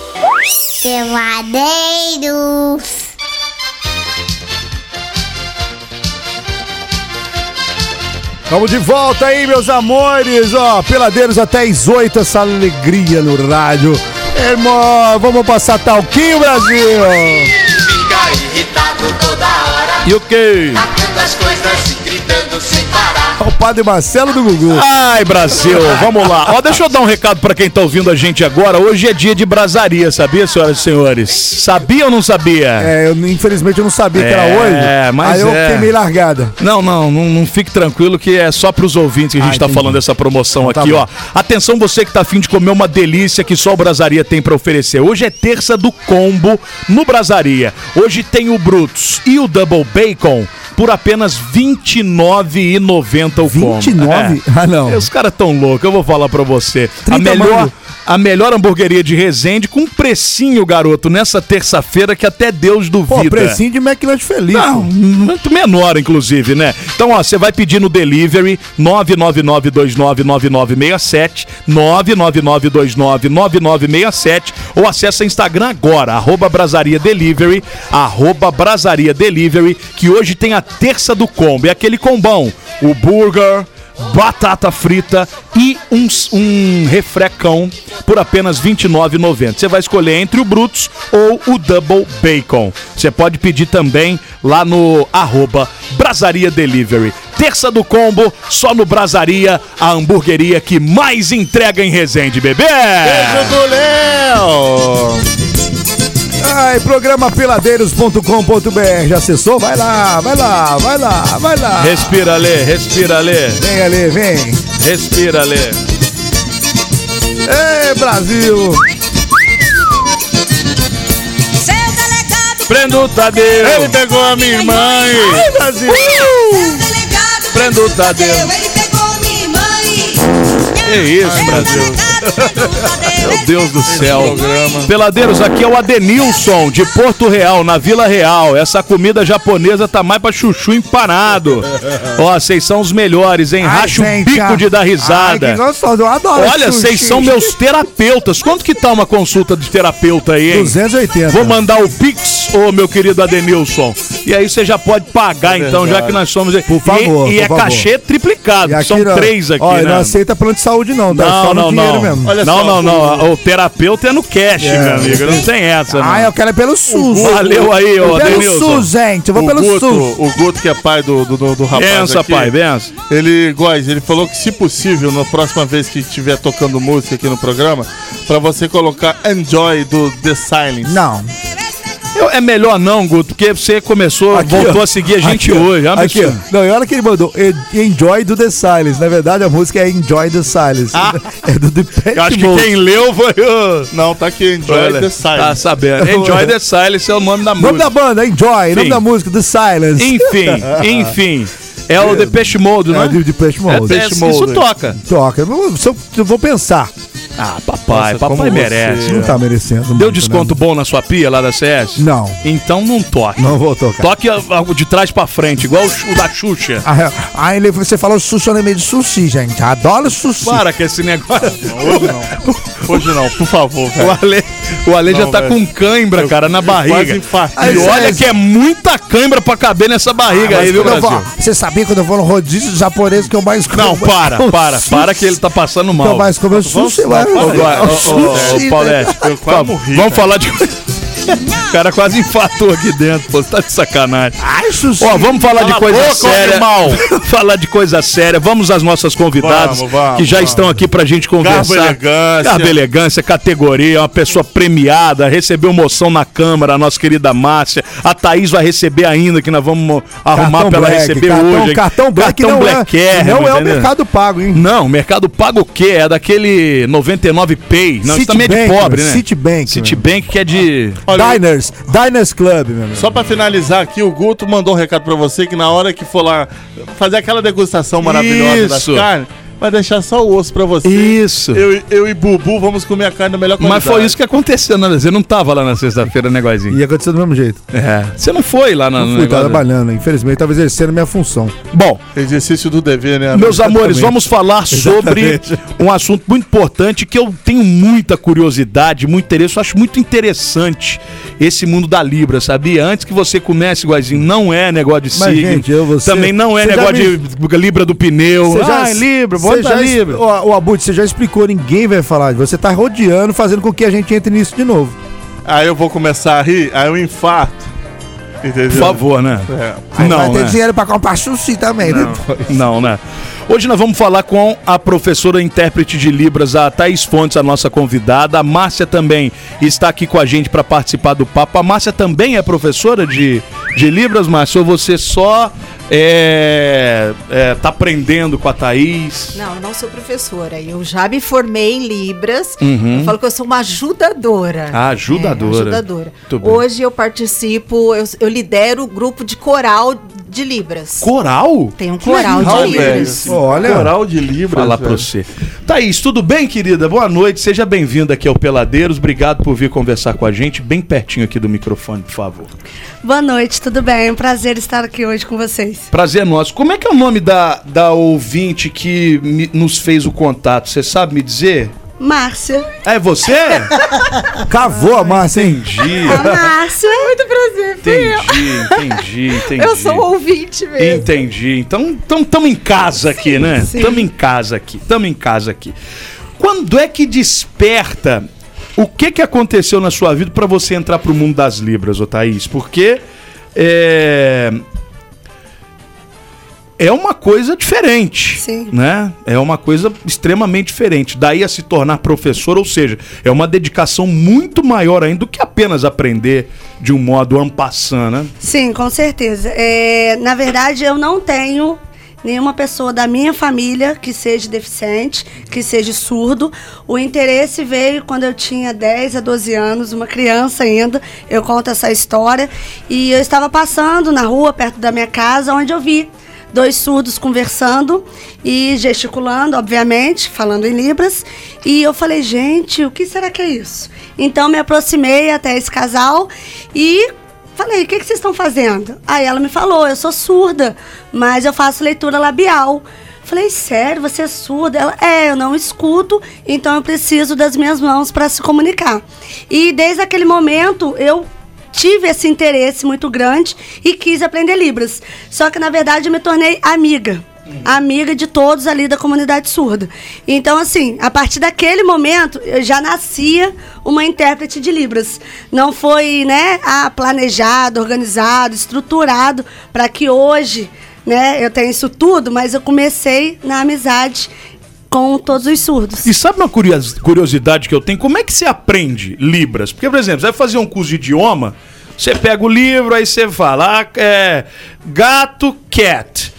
Peladeiros. Vamos de volta aí, meus amores. Ó, peladeiros até às 8, essa alegria no rádio. Irmão, vamos passar talquinho, Brasil. Fica irritado toda hora. E o quê? Tacando as coisas gritando sem parar. O padre Marcelo do Gugu. Ai, Brasil, vamos lá. Ó, deixa eu dar um recado pra quem tá ouvindo a gente agora. Hoje é dia de brasaria, sabia, senhoras e senhores? Sabia ou não sabia? É, eu, infelizmente eu não sabia que era É, hoje. mas Aí eu é. fiquei meio largada. Não, não, não, não fique tranquilo que é só pros ouvintes que a gente Ah, tá entendi. falando dessa promoção Então tá aqui, bom. ó. Atenção você que tá afim de comer uma delícia que só o Brasaria tem pra oferecer. Hoje é terça do combo no Brasaria. Hoje tem o Brutus e o Double Bacon por apenas R$ 29,90 o combo. 29? É. Ah, não. Os caras tão loucos, eu vou falar pra você. A 30 melhor, mango. A melhor hamburgueria de Resende com precinho, garoto, nessa terça-feira que até Deus duvida. Pô, precinho de McLanche Feliz. Não, muito menor, inclusive, né? Então, ó, você vai pedir no delivery 999299967, 999299967, ou acessa Instagram agora, arroba Brasaria Delivery, arroba Brasaria Delivery, que hoje tem a terça do combo. É aquele combão, o burger, batata frita e um, um refrecão por apenas R$ 29,90. Você vai escolher entre o Brutus ou o Double Bacon. Você pode pedir também lá no arroba Brasaria Delivery. Terça do combo, só no Brasaria, a hamburgueria que mais entrega em Resende, bebê! Beijo do Léo! Ai, programa peladeiros.com.br. Já acessou? Vai lá, vai lá, vai lá, vai lá. Respira, Lê, respira, Lê, Vem ali, vem. respira, Lê. Ei, Brasil. Seu delegado, Prenda o Tadeu! Ele pegou a minha irmã. Ai, Brasil. seu delegado, Prenda o Tadeu. ele pegou minha mãe. Que isso, Brasil? Meu Deus do céu. Peladeiros, aqui é o Adenilson, de Porto Real, na Vila Real. Essa comida japonesa tá mais pra chuchu empanado. Ó, vocês são os melhores, hein? Ai, Racha o bico de dar Ai, que risada. gostoso. Eu adoro Olha, vocês são meus terapeutas. Quanto que tá uma consulta de terapeuta aí, hein? 280. Vou mandar o Pix, ô meu querido Adenilson. E aí você já pode pagar, então, já que nós somos. Por favor, E, e por é favor. cachê triplicado. E aqui São três aqui, Ó, né? não aceita plano de saúde, não, tá? Não, Só no não, dinheiro não. mesmo. Olha não, só, não, não. O terapeuta é no cash, meu amigo. Não tem essa, não. Ah, eu quero é pelo SUS. Valeu aí, ô Pelo Denilson. SUS, gente. Eu vou O pelo Guto, SUS. o Guto, que é pai do, do, do, do rapaz Bença, aqui, pai, bença. Ele, Góis, ele falou que se possível, na próxima vez que estiver tocando música aqui no programa, pra você colocar Enjoy do The Silence. Não. Eu- é melhor não, Guto, porque você começou, Aqui, voltou ó. a seguir a gente Aqui, hoje. É um Aqui, ó. Não, e olha que ele mandou. "En- Enjoy do The Silence. Na verdade, a música é Enjoy the Silence. Ah. É do Depeche Eu acho que Mode. quem leu foi o. Não, tá aqui, Enjoy Olha, The Tá Silence. sabendo. Enjoy the Silence é o nome da Nome música. da banda, Enjoy. Nome Sim. da música, The Silence. Enfim, enfim. É o Depeche Mode, não É é? de Depeche É, Mode. é, isso toca. Toca. Eu vou pensar. Ah, papai, Nossa, papai merece. você- Não tá merecendo. Deu muito, desconto bom na sua pia lá da CS? Né? Não. Então não toque. Não vou tocar. Toque algo de trás pra frente, igual o, o da Xuxa. Ah, ah, ele, você falou sushi, eu lembrei de sushi, gente. Adoro sushi. Para com esse negócio. Hoje não. Hoje não, por favor, O velho. Ale, o Ale já Não, tá velho. com cãibra, cara, na barriga. Quase. E olha que é muita cãibra pra caber nessa barriga aí, viu, Brasil? vou- Você sabia quando eu vou no rodízio japonês que eu mais como? Não, para, para, para que ele tá passando Que eu mal. mais como é sushi, não, Ô, Paulette, vamos falar de. O cara quase infartou aqui dentro, pô, você tá de sacanagem. Ai, sushi. Ó, vamos falar de coisa boca, séria. falar de coisa séria. Vamos às nossas convidadas Vamos, vamos, que já vamos. estão aqui pra gente conversar. Garbo, elegância. Garbo, elegância, categoria, uma pessoa premiada, recebeu moção na Câmara, a nossa querida Márcia. A Thaís vai receber ainda, que nós vamos arrumar pra ela Black, receber cartão, hoje. Cartão Black cartão não, Black é, não é o entendeu? Mercado Pago, hein? Não, Mercado Pago o quê? É daquele 99 Pay. Não, isso também é de Citibank, pobre, né? Citibank, Citibank que é de Olha, Diners, Diners Club, meu amigo. Só pra finalizar aqui, o Guto mandou um recado pra você que na hora que for lá fazer aquela degustação maravilhosa das Isso. carnes, vai deixar só o osso pra você. Isso. Eu, eu e Bubu vamos comer a carne da melhor qualidade. Mas foi isso que aconteceu, né? Você não tava lá na sexta-feira, negocinho. Ia acontecer do mesmo jeito. É. Você não foi lá na, Não fui, tava trabalhando. Infelizmente, tava exercendo minha função. Bom, Exercício do dever, né? Meus Exatamente. amores, vamos falar sobre Exatamente. um assunto muito importante que eu tenho muita curiosidade, muito interesse. Eu acho muito interessante esse mundo da Libra, sabia? Antes que você comece, igualzinho, não é negócio de Mas, signo. gente, eu, você- Também não é negócio de Libra do pneu. Você já- ah, Libra, você bota já. Ó, O Abud, você já explicou, ninguém vai falar. Você tá rodeando, fazendo com que a gente entre nisso de novo. Aí eu vou começar a rir, aí eu infarto. Entendeu? Por favor, né? É. Não, vai ter né? dinheiro pra comprar sushi também, né? Não, né? Hoje nós vamos falar com a professora intérprete de Libras, a Thaís Fontes, a nossa convidada. A Márcia também está aqui com a gente para participar do papo. A Márcia também é professora de, de Libras, Márcia? Ou você só é, é, tá aprendendo com a Thaís? Não, eu não sou professora. Eu já me formei em Libras. Uhum. Eu falo que eu sou uma ajudadora. Ah, ajudadora. É, ajudadora. Hoje eu participo, eu, eu lidero o grupo de coral de Libras. Coral? Tem um coral legal, de velho. Libras. Olha. Coral de Libras. Falar pra velho. você. Thaís, tudo bem, querida? Boa noite, seja bem-vinda aqui ao Peladeiros. Obrigado por vir conversar com a gente, bem pertinho aqui do microfone, por favor. Boa noite, tudo bem? É um prazer estar aqui hoje com vocês. Prazer nosso. Como é que é o nome da, da ouvinte que me- nos fez o contato? Você sabe me dizer? Márcia. É você? Cavou a hein? Entendi. A Márcia. Muito prazer, fui eu. Entendi, entendi, entendi. Eu sou ouvinte mesmo. Entendi. Então, então tamo em casa aqui, né? Tamo em casa aqui. Tamo em casa aqui. Quando é que desperta? O que que aconteceu na sua vida para você entrar pro mundo das libras, ô Thaís? Porque é é uma coisa diferente, Sim. né? É uma coisa extremamente diferente. Daí a se tornar professor, ou seja, é uma dedicação muito maior ainda do que apenas aprender de um modo ampassant, né? Sim, com certeza. É, na verdade, eu não tenho nenhuma pessoa da minha família que seja deficiente, que seja surdo. O interesse veio quando eu tinha 10 a 12 anos, uma criança ainda. Eu conto essa história. E eu estava passando na rua, perto da minha casa, onde eu vi dois surdos conversando e gesticulando, obviamente, falando em libras. E eu falei, gente, o que será que é isso? Então me aproximei até esse casal e falei, o que, que vocês estão fazendo? Aí ela me falou, eu sou surda, mas eu faço leitura labial. Falei, sério, você é surda? Ela, é, eu não escuto, então eu preciso das minhas mãos para se comunicar. E desde aquele momento eu tive esse interesse muito grande e quis aprender Libras. Só que, na verdade, eu me tornei amiga. Amiga de todos ali da comunidade surda. Então, assim, a partir daquele momento, eu já nascia uma intérprete de Libras. Não foi, né, planejado, organizado, estruturado para que hoje, né, eu tenha isso tudo, mas eu comecei na amizade com todos os surdos. E sabe uma curios- curiosidade que eu tenho? Como é que você aprende Libras? Porque, por exemplo, você vai fazer um curso de idioma, você pega o livro, aí você fala, ah, é, gato, cat.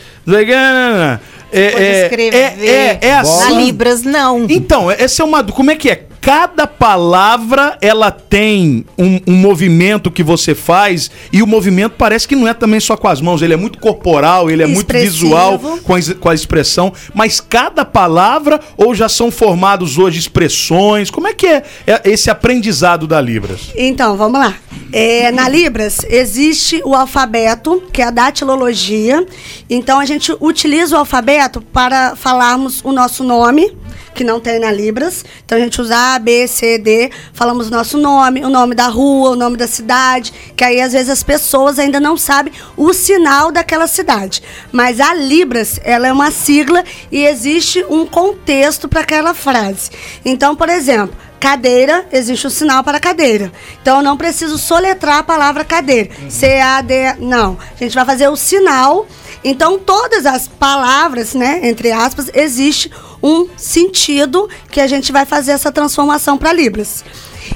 É, Pode é, escrever. é, é, é Na assim. Libras, não. Então, essa é uma. Como é que é? Cada palavra ela tem um, um movimento que você faz e o movimento parece que não é também só com as mãos, ele é muito corporal, ele é muito Expressivo. visual com a, com a expressão, mas cada palavra ou já são formados hoje expressões? Como é que é, é esse aprendizado da Libras? Então, vamos lá. É, na Libras existe o alfabeto, que é a datilologia. Então a gente utiliza o alfabeto para falarmos o nosso nome, que não tem na Libras. Então a gente usa A, B, C, D, falamos o nosso nome, o nome da rua, o nome da cidade, que aí às vezes as pessoas ainda não sabem o sinal daquela cidade. Mas a Libras, ela é uma sigla e existe um contexto para aquela frase. Então, por exemplo, cadeira, existe o sinal para cadeira. Então eu não preciso soletrar a palavra cadeira. C-A-D, não. A gente vai fazer o sinal. Então todas as palavras, né, entre aspas, existe um sentido que a gente vai fazer essa transformação para Libras.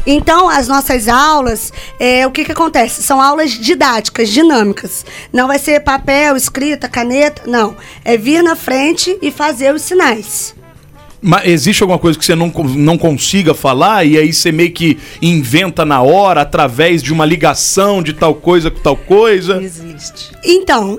Então, as nossas aulas, é, o que, que acontece? São aulas didáticas, dinâmicas. Não vai ser papel, escrita, caneta, não. É vir na frente e fazer os sinais. Mas existe alguma coisa que você não, não consiga falar e aí você meio que inventa na hora através de uma ligação de tal coisa com tal coisa? Existe. Então,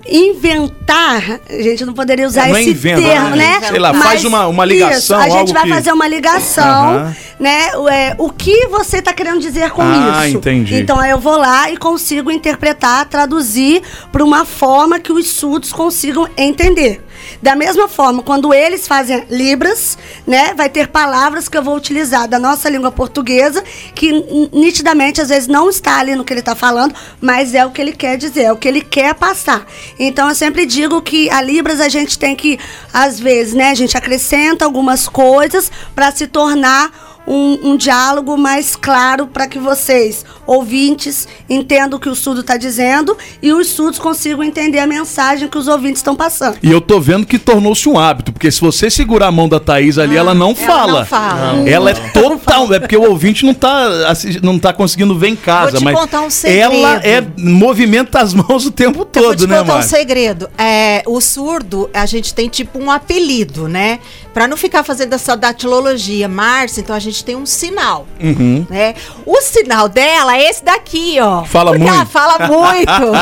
inventar, a gente não poderia usar Não é esse inventa, termo, né? né? Sei lá, faz uma- uma ligação, Isso, a gente vai que- fazer uma ligação, Aham. né? O, é, o que você está querendo dizer com Ah, isso? entendi. Então, aí eu vou lá e consigo interpretar, traduzir para uma forma que os surdos consigam entender. Da mesma forma, quando eles fazem libras, né, vai ter palavras que eu vou utilizar da nossa língua portuguesa que nitidamente às vezes não está ali no que ele está falando, mas é o que ele quer dizer, é o que ele quer passar. Então eu sempre digo que a libras a gente tem que às vezes, né, a gente acrescenta algumas coisas para se tornar um, um diálogo mais claro para que vocês, ouvintes, entendam o que o surdo está dizendo e os surdos consigam entender a mensagem que os ouvintes estão passando. E eu tô vendo que tornou-se um hábito, porque se você segurar a mão da Thaís ali, ela não fala. não fala. Não. Ela é total. É porque o ouvinte não tá, não tá conseguindo ver em casa. Vou te mas contar um segredo. Ela é, movimenta as mãos o tempo Vou todo, te né, contar um Márcia? segredo. É, o surdo, a gente tem tipo um apelido, né? Pra não ficar fazendo essa datilologia, Márcia, então a gente tem um sinal, Uhum. né? O sinal dela é esse daqui, ó. Fala Porque ela muito. fala muito.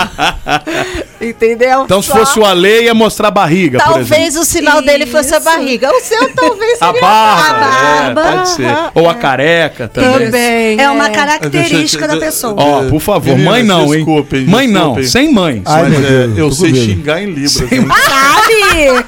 Entendeu? Então, se Só- fosse o Ale, ia mostrar a barriga. Talvez o sinal dele fosse a barriga. O seu talvez A seria barba, a barba. é, pode ser. Ou a careca também. Também. É uma é. característica da pessoa. Ó, por favor, mãe não, hein? desculpem, mãe não, sem mãe. Ai, Mas é, eu sei xingar em Libras. Sabe?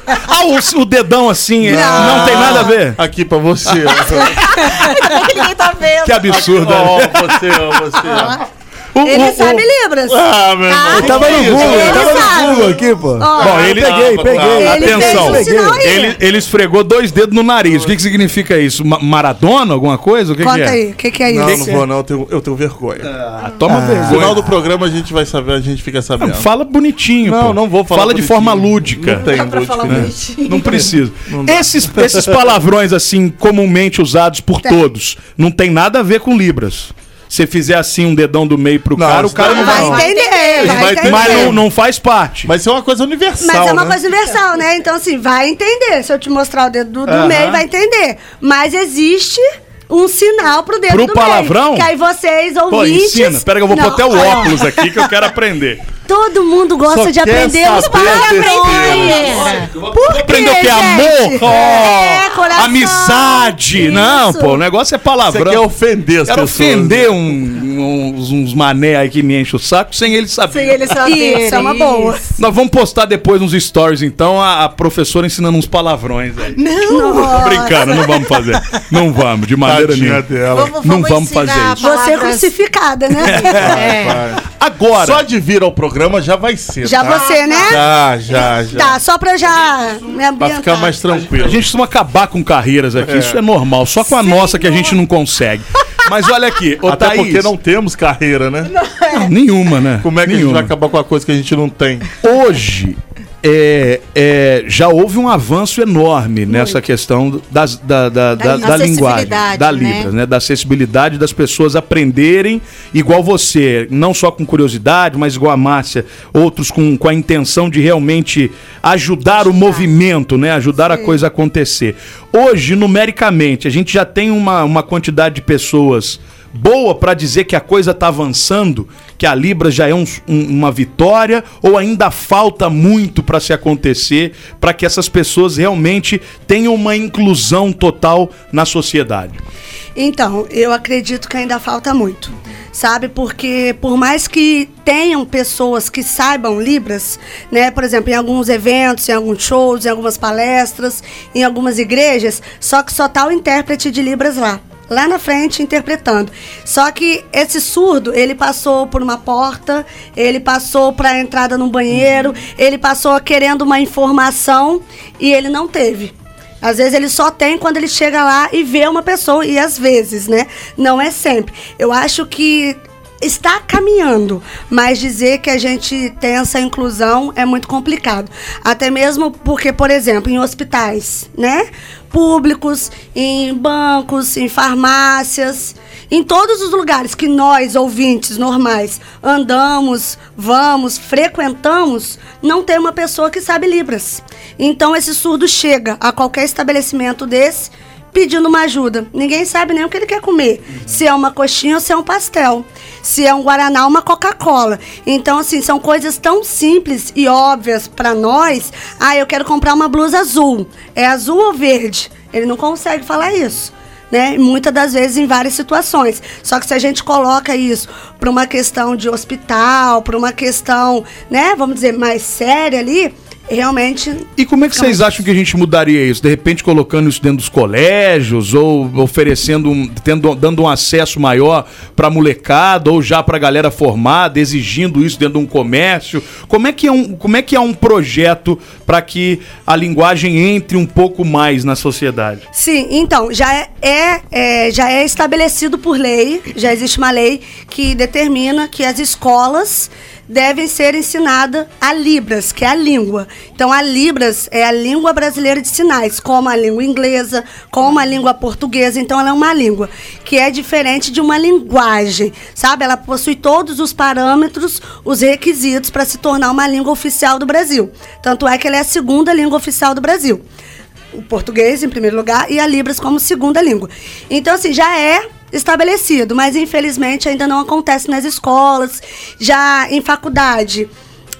Ah, o, o dedão assim, é- não tem nada a ver. Aqui pra você. ó. que ninguém tá vendo. Que absurdo. Ó, né? você, ó, você. ó. Ele o- sabe Libras. Ah, meu irmão. Eu tava no Google, eu ele tava sabe. no Google aqui, pô. Bom, ele, peguei, Tá, peguei. tá. Atenção. ele, ele esfregou dois dedos no nariz. O que, que significa isso? Ma- Maradona, alguma coisa? O que, que Conta é? aí, o que, que é isso? Não, não vou não, eu tenho, eu tenho vergonha. Ah, toma No vergonha. final do programa a gente vai saber, a gente fica sabendo. Fala bonitinho, Não, pô. não vou falar Fala de bonitinho. forma lúdica. Não tem lúdica. bonitinho. Não precisa. Não esses, esses palavrões, assim, comumente usados por todos, não tem nada a ver com Libras. Se fizer assim um dedão do meio pro Não, cara, o cara não Vai vai. não. entender, vai, vai entender. Mas não, não faz parte. Mas isso é uma coisa universal, Mas é uma né? coisa universal, né? Então, assim, vai entender. Se eu te mostrar o dedo do, do Aham. meio, vai entender. Mas existe um sinal pro dedo Pro do palavrão? meio. Que aí vocês, Pô, ouvintes... ensina. Pera que eu vou pôr Não, até o óculos aqui que eu quero aprender. Todo mundo gosta Só de aprender os palavrões. Por Aprender o que? quê, Amor? É, coração. amizade. Não, Isso. pô, o negócio é Você palavrão. quer ofender as Quero pessoas. né? ofender um- uns, uns mané aí que me enche o saco sem ele saber. Sem ele saber. Isso, é uma boa. Nós vamos postar depois nos stories, então, a, a professora ensinando uns palavrões aí. Não. Tô brincando, não vamos fazer. Não vamos, de maneira Tadinha nenhuma. dela. Vamos, Não vamos vamos ensinar fazer isso. Você é crucificada, né? É. Agora, Só de vir ao programa já vai ser, Já tá? você, né? Já, já, já. Tá, só pra já me Pra ambientar. ficar mais tranquilo. a gente costuma acabar com carreiras aqui, isso é normal. Só com a nossa que a gente não consegue. Mas olha aqui, ô Até Thaís, porque não temos carreira, né? Não, nenhuma, né? Como é que a gente Nenhuma. vai acabar com a coisa que a gente não tem? Hoje, é, é, já houve um avanço enorme nessa questão das, da, da, da, Da da linguagem, da né? Libras, né? Da acessibilidade das pessoas aprenderem igual você, não só com curiosidade, mas igual a Márcia, outros com, com a intenção de realmente ajudar, o movimento, né? Ajudar a coisa a acontecer. Hoje, numericamente, a gente já tem uma, uma quantidade de pessoas boa para dizer que a coisa está avançando, que a Libra já é um- um- uma vitória, ou ainda falta muito para se acontecer para que essas pessoas realmente tenham uma inclusão total na sociedade? Então, eu acredito que ainda falta muito, sabe? Porque por mais que tenham pessoas que saibam Libras, né? Por exemplo, em alguns eventos, em alguns shows, em algumas palestras, em algumas igrejas, só que só tá o intérprete de Libras lá. Lá na frente interpretando. Só que esse surdo, ele passou por uma porta, ele passou para a entrada num banheiro, ele passou querendo uma informação e ele não teve. Às vezes ele só tem quando ele chega lá e vê uma pessoa, e às vezes, né? Não é sempre. Eu acho que está caminhando, mas dizer que a gente tem essa inclusão é muito complicado. Até mesmo porque, por exemplo, em hospitais, né? Públicos, em bancos, em farmácias. Em todos os lugares que nós, ouvintes normais, andamos, vamos, frequentamos, não tem uma pessoa que sabe Libras. Então esse surdo chega a qualquer estabelecimento desse pedindo uma ajuda. Ninguém sabe nem o que ele quer comer. Se é uma coxinha ou se é um pastel. Se é um guaraná uma Coca-Cola. Então, assim, são coisas tão simples e óbvias para nós. Ah, eu quero comprar uma blusa azul. É azul ou verde? Ele não consegue falar isso. Né? Muitas das vezes em várias situações. Só que se a gente coloca isso para uma questão de hospital, para uma questão, né, vamos dizer, mais séria ali, realmente. E como é que vocês acham que a gente mudaria isso? De repente colocando isso dentro dos colégios ou oferecendo, um, tendo, dando um acesso maior para molecada ou já para galera formada, exigindo isso dentro de um comércio? Como é que é um, como é que é um projeto para que a linguagem entre um pouco mais na sociedade? Sim, então, já é, é, é, já é estabelecido por lei, já existe uma lei que determina que as escolas devem ser ensinadas a Libras, que é a língua. Então, a Libras é a língua brasileira de sinais, como a língua inglesa, como a língua portuguesa. Então, ela é uma língua que é diferente de uma linguagem, sabe? Ela possui todos os parâmetros, os requisitos para se tornar uma língua oficial do Brasil. Tanto é que ela é a segunda língua oficial do Brasil o português em primeiro lugar e a Libras como segunda língua. Então, assim, já é estabelecido, mas infelizmente ainda não acontece nas escolas, já em faculdade,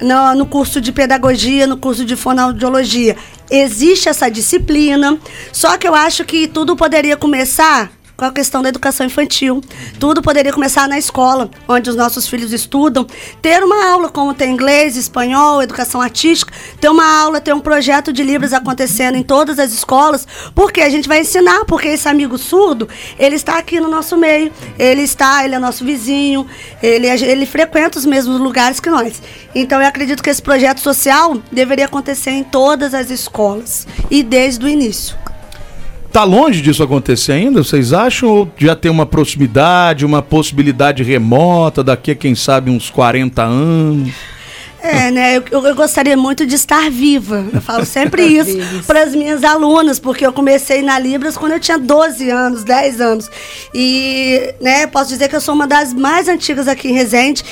no, no curso de pedagogia, no curso de fonoaudiologia. Existe essa disciplina, só que eu acho que tudo poderia começar com a questão da educação infantil. Tudo poderia começar na escola, onde os nossos filhos estudam. Ter uma aula como tem inglês, espanhol, educação artística, ter uma aula, ter um projeto de Libras acontecendo em todas as escolas, porque a gente vai ensinar, porque esse amigo surdo, ele está aqui no nosso meio, ele está, ele é nosso vizinho, ele, ele frequenta os mesmos lugares que nós. Então eu acredito que esse projeto social deveria acontecer em todas as escolas e desde o início. Tá longe disso acontecer ainda, vocês acham? Ou já tem uma proximidade, uma possibilidade remota daqui a quem sabe uns 40 anos? É, né? Eu, eu gostaria muito de estar viva. Eu falo sempre isso para as minhas alunas, porque eu comecei na Libras quando eu tinha 12 anos, 10 anos. E, né, posso dizer que eu sou uma das mais antigas aqui em Resende.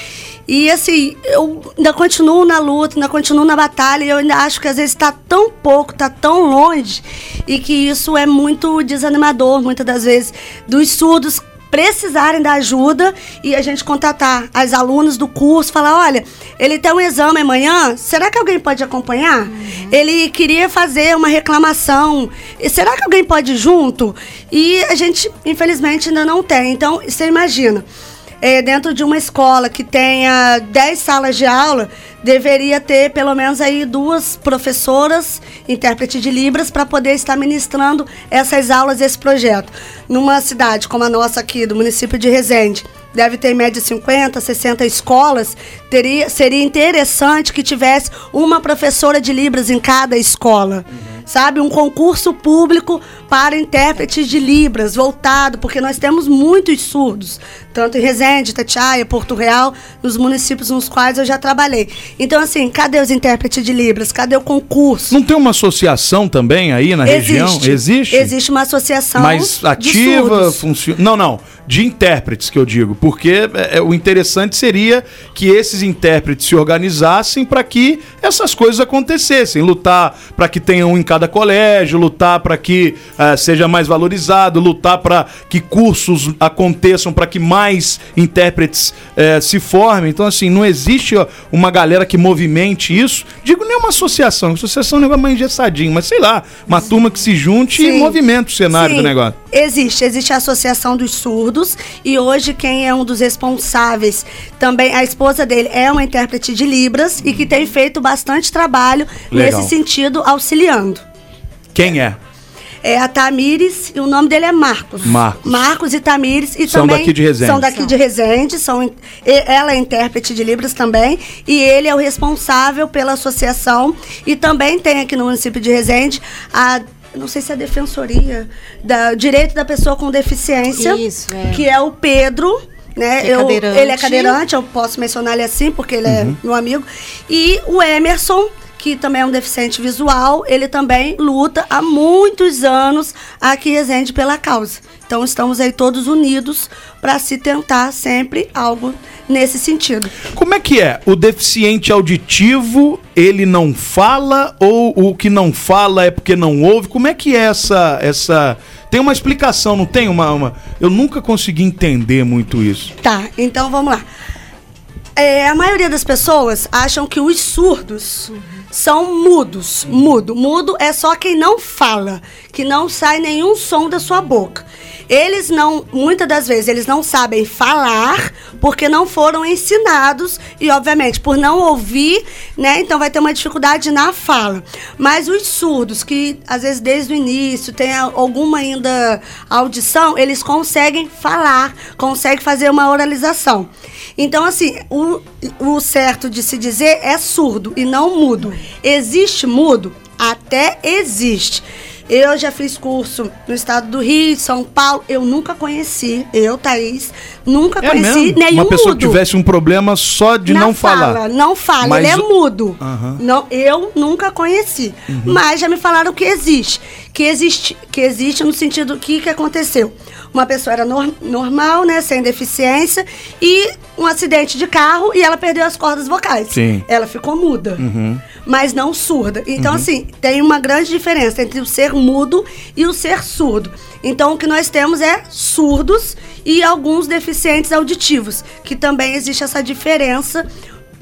E assim, eu ainda continuo na luta, ainda continuo na batalha, e eu ainda acho que às vezes está tão pouco, está tão longe, e que isso é muito desanimador, muitas das vezes, dos surdos precisarem da ajuda e a gente contatar as alunas do curso, falar, olha, ele tem um exame amanhã, será que alguém pode acompanhar? Ele queria fazer uma reclamação, e será que alguém pode ir junto? E a gente, infelizmente, ainda não tem. Então, você imagina, é, dentro de uma escola que tenha 10 salas de aula, deveria ter pelo menos aí duas professoras, intérprete de Libras, para poder estar ministrando essas aulas, esse projeto. Numa cidade como a nossa aqui, do município de Resende, deve ter em média 50, 60 escolas, teria, seria interessante que tivesse uma professora de Libras em cada escola. Sabe, um concurso público para intérpretes de Libras, voltado, porque nós temos muitos surdos, tanto em Resende, Tatiaia, Porto Real, nos municípios nos quais eu já trabalhei. Então, assim, cadê os intérpretes de Libras? Cadê o concurso? Não tem uma associação também aí na região? Existe? Existe uma associação. Mas ativa, funciona. Não, não. De intérpretes que eu digo. Porque é, é, o interessante seria que esses intérpretes se organizassem para que essas coisas acontecessem. Lutar para que tenha um em cada colégio, lutar para que eh, seja mais valorizado, lutar para que cursos aconteçam, para que mais intérpretes eh, se formem. Então, assim, não existe ó, uma galera que movimente isso. Digo nem uma associação. Associação é um negócio mais engessadinho, mas sei lá, uma turma que se junte e Sim. movimenta o cenário Sim, do negócio. Existe, existe a Associação dos Surdos e hoje quem é um dos responsáveis, também a esposa dele é uma intérprete de Libras e que tem feito bastante trabalho Legal. nesse sentido, auxiliando. Quem é? É a Tamires e o nome dele é Marcos. Marcos. Marcos e Tamires. E São também daqui de Resende. São daqui de Resende. São, ela é intérprete de Libras também. E ele é o responsável pela associação. E também tem aqui no município de Resende a. Não sei se é a defensoria da direito da pessoa com deficiência, Isso, é. que é o Pedro, né? Que é Eu- cadeirante. Ele é cadeirante, eu posso mencionar ele assim porque ele Uhum. é meu amigo. E o Emerson, que também é um deficiente visual, ele também luta há muitos anos aqui em Resende pela causa. Então estamos aí todos unidos para se tentar sempre algo nesse sentido. Como é que é? O deficiente auditivo, ele não fala ou o que não fala é porque não ouve? Como é que é essa essa tem uma explicação, não tem uma, uma... eu nunca consegui entender muito isso. Tá, então vamos lá. É, a maioria das pessoas acham que os surdos são mudos. Mudo. Mudo é só quem não fala, que não sai nenhum som da sua boca. Eles não, muitas das vezes, eles não sabem falar porque não foram ensinados e, obviamente, por não ouvir, né? Então vai ter uma dificuldade na fala. Mas os surdos, que às vezes desde o início tem alguma ainda audição, eles conseguem falar, conseguem fazer uma oralização. Então, assim, o, o certo de se dizer é surdo e não mudo. Existe mudo? Até existe. Eu já fiz curso no estado do Rio, São Paulo. Eu nunca conheci, eu, Thaís, nunca É conheci mesmo? nenhum Uma pessoa mudo. que tivesse um problema só de Na não fala, falar. Não fala, Mas ele é mudo. Aham. Não, eu nunca conheci. Uhum. Mas já me falaram que existe. Que existe, que existe no sentido que que aconteceu. Uma pessoa era nor- normal, né, sem deficiência, e um acidente de carro e ela perdeu as cordas vocais. Sim. Ela ficou muda Uhum. mas não surda. Então, Uhum. assim, tem uma grande diferença entre o ser mudo e o ser surdo. Então, o que nós temos é surdos e alguns deficientes auditivos, que também existe essa diferença.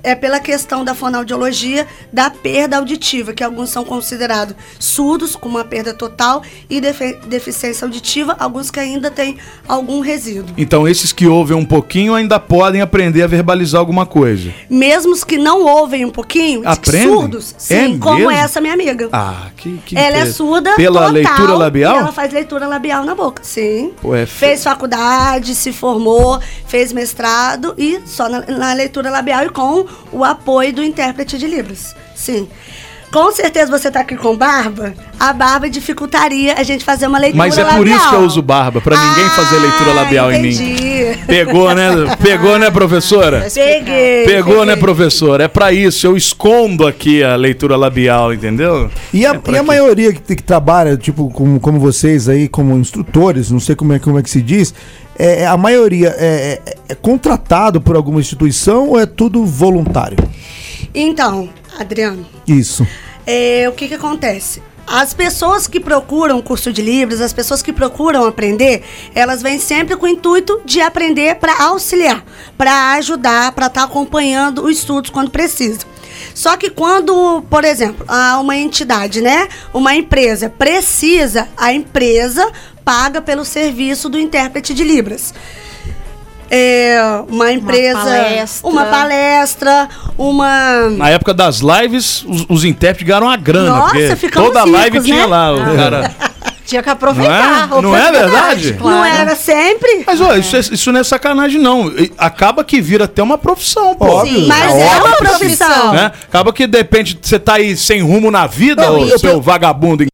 É pela questão da fonoaudiologia da perda auditiva, que alguns são considerados surdos, com uma perda total, e deficiência auditiva, alguns que ainda têm algum resíduo. Então esses que ouvem um pouquinho ainda podem aprender a verbalizar alguma coisa. Mesmo os que não ouvem um pouquinho, Aprendem? surdos, sim, É como mesmo? essa minha amiga. Ah, que, que ela é surda Pela total, leitura labial? E ela faz leitura labial na boca, sim. Pô, é fe- Fez faculdade, se formou, fez mestrado e só na, na leitura labial e com o apoio do intérprete de Libras. Sim. Com certeza você tá aqui com barba, a barba dificultaria a gente fazer uma leitura Mas é labial. por isso que eu uso barba, pra ninguém fazer leitura labial em mim. Entendi. Pegou, né? Pegou, né, professora? Peguei. Pegou, peguei. né, professor? É pra isso. Eu escondo aqui a leitura labial, entendeu? E a, É e a maioria que, que trabalha, tipo, como, como vocês aí, como instrutores, não sei como é, como é que se diz, é, a maioria é, é- é contratado por alguma instituição ou é tudo voluntário? Então, Adriano, Isso. é, o que que acontece? As pessoas que procuram curso de Libras, as pessoas que procuram aprender, elas vêm sempre com o intuito de aprender para auxiliar, para ajudar, para estar acompanhando os estudos quando precisa. Só que quando, por exemplo, há uma entidade, né, uma empresa precisa, a empresa paga pelo serviço do intérprete de Libras. É, uma empresa, palestra. uma palestra, uma Na época das lives, os, os intérpretes ganharam uma grana. Nossa, porque ficamos toda live ricos, tinha né? lá o Ah. cara. Tinha que aproveitar. Não é? Não é verdade? claro. Não era sempre? Mas, ó, isso, é- isso não é sacanagem, não. Acaba que vira até uma profissão, pô. Óbvio. Sim, Mas é uma profissão. Né? Acaba que, de repente, você tá aí sem rumo na vida, ô, eu- seu vagabundo.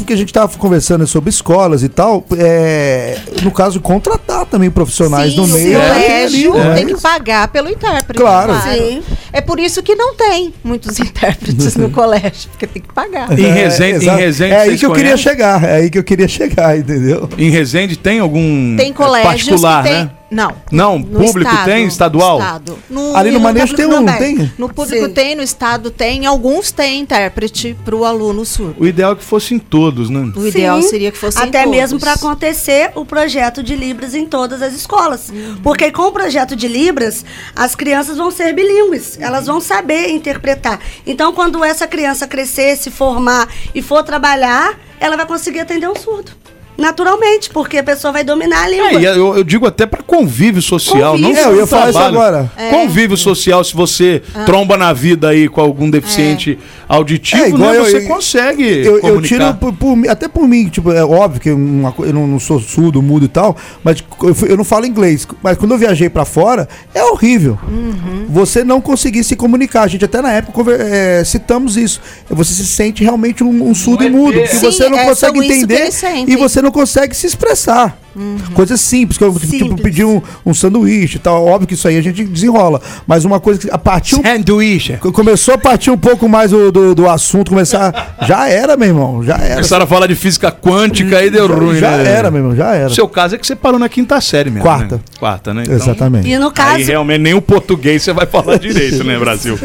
Isso porque a gente estava conversando sobre escolas e tal, é, no caso, contratar também profissionais no Sim, meio. o é, colégio ali, né? tem que pagar pelo intérprete. Claro. Sim. É por isso que não tem muitos intérpretes no colégio, porque tem que pagar. Em Resende, em exato. Resende é aí que eu queria chegar, é aí que eu queria chegar, entendeu? Em Resende tem algum Tem é, colégios particular, que tem... né? Não. Não, No público estado, tem, estadual? estado. Ali no Manejo tem um, também. tem? No público Sim. tem, no estado tem, alguns têm intérprete para o aluno surdo. O ideal é que fossem todos, né? O ideal Sim, seria que fossem Até todos. mesmo para acontecer o projeto de Libras em todas as escolas. Porque com o projeto de Libras, as crianças vão ser bilíngues, elas vão saber interpretar. Então, quando essa criança crescer, se formar e for trabalhar, ela vai conseguir atender um surdo. Naturalmente, porque a pessoa vai dominar a língua. É, e eu, eu digo até para convívio social, Convívio. não É, eu ia falar isso agora. É. Convívio social, se você tromba na vida aí com algum deficiente auditivo, É, igual né, eu- você eu- consegue Eu, eu tiro por, por mim- até por mim, tipo, é óbvio que eu não, não sou surdo, mudo e tal, mas eu, não falo inglês. Mas quando eu viajei pra fora, é horrível. Uhum. Você não conseguir se comunicar. A gente até na época é, citamos isso. Você se sente realmente um, um surdo e mudo, porque Sim, você não é consegue entender e você não consegue se expressar. Coisas simples, que eu tipo, Simples. pedir um, um sanduíche e tal. Óbvio que isso aí a gente desenrola. Mas uma coisa que a partir. um- Sanduíche. Começou a partir um pouco mais do, do, do assunto, começar. Já era, meu irmão. Já era. Começaram a falar de física quântica aí deu Já- ruim, já né? era, meu irmão, já era. O seu caso é que você parou na quinta série mesmo. Quarta. né? Quarta, né? Então, Exatamente. E no caso, Aí realmente nem o português você vai falar direito, né, Brasil? os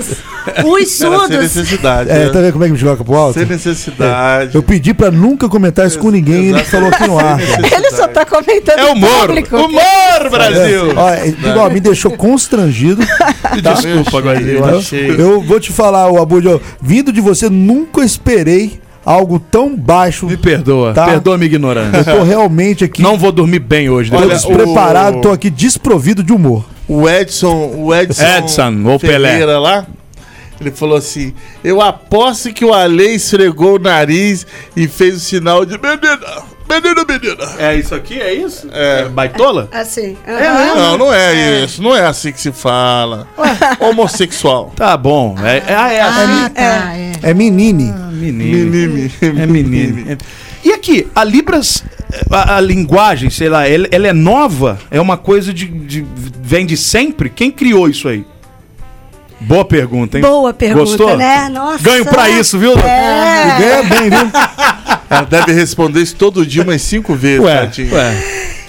Era sem surdos. necessidade. É, né? tá vendo como é que me joga pro alto? Sem necessidade. Eu pedi pra nunca comentar isso com ninguém e ele falou aqui no ar. Ele só tá comentando É humor! público. Humor, Brasil! É, igual, me deixou constrangido. tá? Desculpa, Guazinho. Eu achei. Eu vou te falar, o Abudio, vindo de você, nunca esperei algo tão baixo. Me perdoa. Tá. Perdoa minha ignorância. Eu tô realmente aqui Não vou dormir bem hoje. tô Olha, despreparado, o- tô aqui desprovido de humor. O Edson, o Edson, Edson, ou Pelé. Lá, ele falou assim: Eu aposto que o Ale esfregou o nariz e fez o sinal de menina, menina. É isso aqui? É isso? É baitola? Assim. Não, não é, isso, não é assim que se fala. Homossexual. Tá bom. É, é, ah, é assim. Ah, tá, é. É menine. menino. Menine. É menino. É- E aqui, a Libras, a, a linguagem, sei lá, ela, ela é nova? É uma coisa de, de- Vem de sempre? Quem criou isso aí? Boa pergunta, hein? Boa pergunta, Gostou? né? Nossa. Ganho pra isso, viu? E ganha bem, viu? Ela deve responder isso todo dia umas cinco vezes, Ué, tadinho. ué.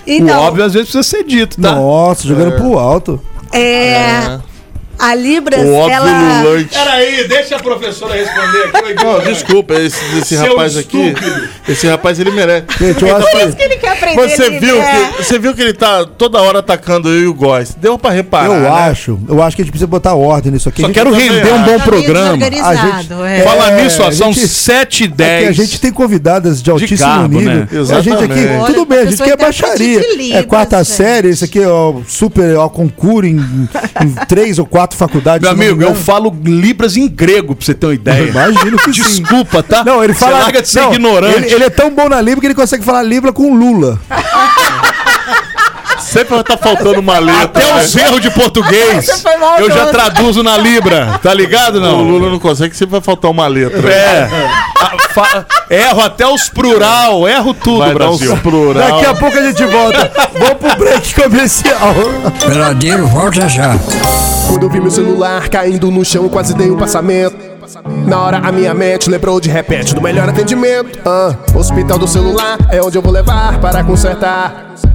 Então, o óbvio às vezes precisa ser dito, tá? Nossa, jogando pro alto. é, a Libras, O óbvio ela... lulante. Peraí, deixa a professora responder aqui. Não, desculpa, esse, esse rapaz aqui. estúpido. Esse rapaz ele merece. Gente, eu acho que... Ele quer aprender Você viu, né? que, você viu que ele tá toda hora atacando eu e o Góis. Deu pra reparar. Eu né? acho, eu acho que a gente precisa botar ordem nisso aqui. Só A gente quero também render um bom Tá programa. A é. gente- Fala É, nisso, ó, são gente- 7 e É que 10. a gente tem convidadas de altíssimo garbo, nível. né? E A gente aqui, Exatamente. tudo bem, a gente Olha, quer baixaria. de É quarta Libras, série, esse aqui é o super ó, concurso em, em três ou quatro faculdades. Meu amigo, eu falo Libras em grego, pra você ter uma ideia. Imagino que. Desculpa, tá? Não, ele fala. Você larga de ser não, ignorante. Ele, ele é tão bom na Libra que ele consegue falar Libra com Lula. Sempre vai estar faltando uma letra. Até os erros de português. Eu já traduzo na Libra, tá ligado O não? Lula não consegue, sempre vai faltar uma letra. É. Fa- Erro até os plural, erro tudo, Vai dar Brasil. uns plural. Daqui a pouco a gente volta. Vamos pro break comercial. Peladeiro, volta já. Quando eu vi meu celular caindo no chão, quase dei um passamento. Na hora a minha mente lembrou de repente do melhor atendimento. Ah, hospital do celular é onde eu vou levar para consertar.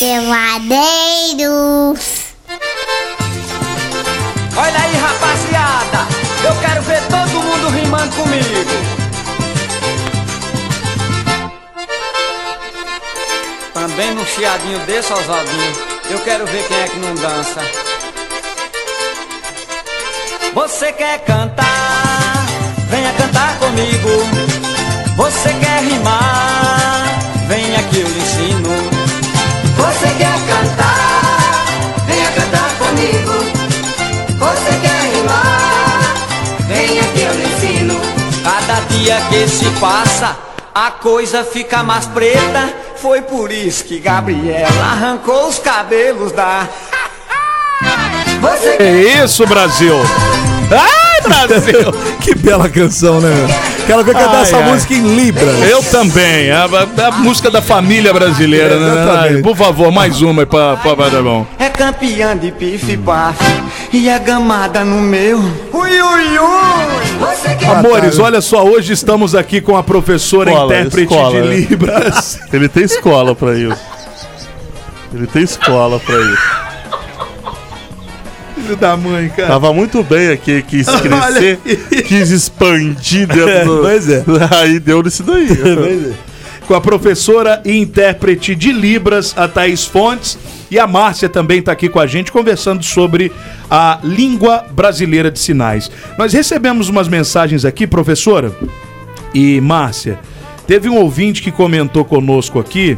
Peladeiros. Olha aí, rapaziada, eu quero ver todo mundo rimando comigo. Também num chiadinho desse, Oswaldinho, eu quero ver quem é que não dança. Você quer cantar? Venha cantar comigo. Você quer rimar? Vem aqui eu lhe ensino. Você quer cantar? Venha cantar comigo. Você quer rimar? Vem aqui eu lhe ensino. Cada dia que se passa, a coisa fica mais preta. Foi por isso que Gabriela arrancou os cabelos da. Você É isso, Brasil. Ai, Brasil. que bela canção, né? Quero ver cantar Ai, essa ai. música em Libras. Eu também. A, a- a música da família brasileira, né? Exatamente. Ai, Por favor, mais uma aí pra, pra Badabão. é campeã de pife paf e a gamada no meu. Ui, ui, ui. Amores, olha só, hoje estamos aqui com a professora Escola, intérprete escola, de né? Libras. Ele tem escola pra isso. Ele tem escola pra isso. Filho da mãe, cara. Tava muito bem aqui, quis crescer, quis expandir dentro do... Pois é. Aí deu nisso daí. com a professora e intérprete de Libras, a Thaís Fontes. E a Márcia também está aqui com a gente conversando sobre a língua brasileira de sinais. Nós recebemos umas mensagens aqui, professora e Márcia. Teve um ouvinte que comentou conosco aqui,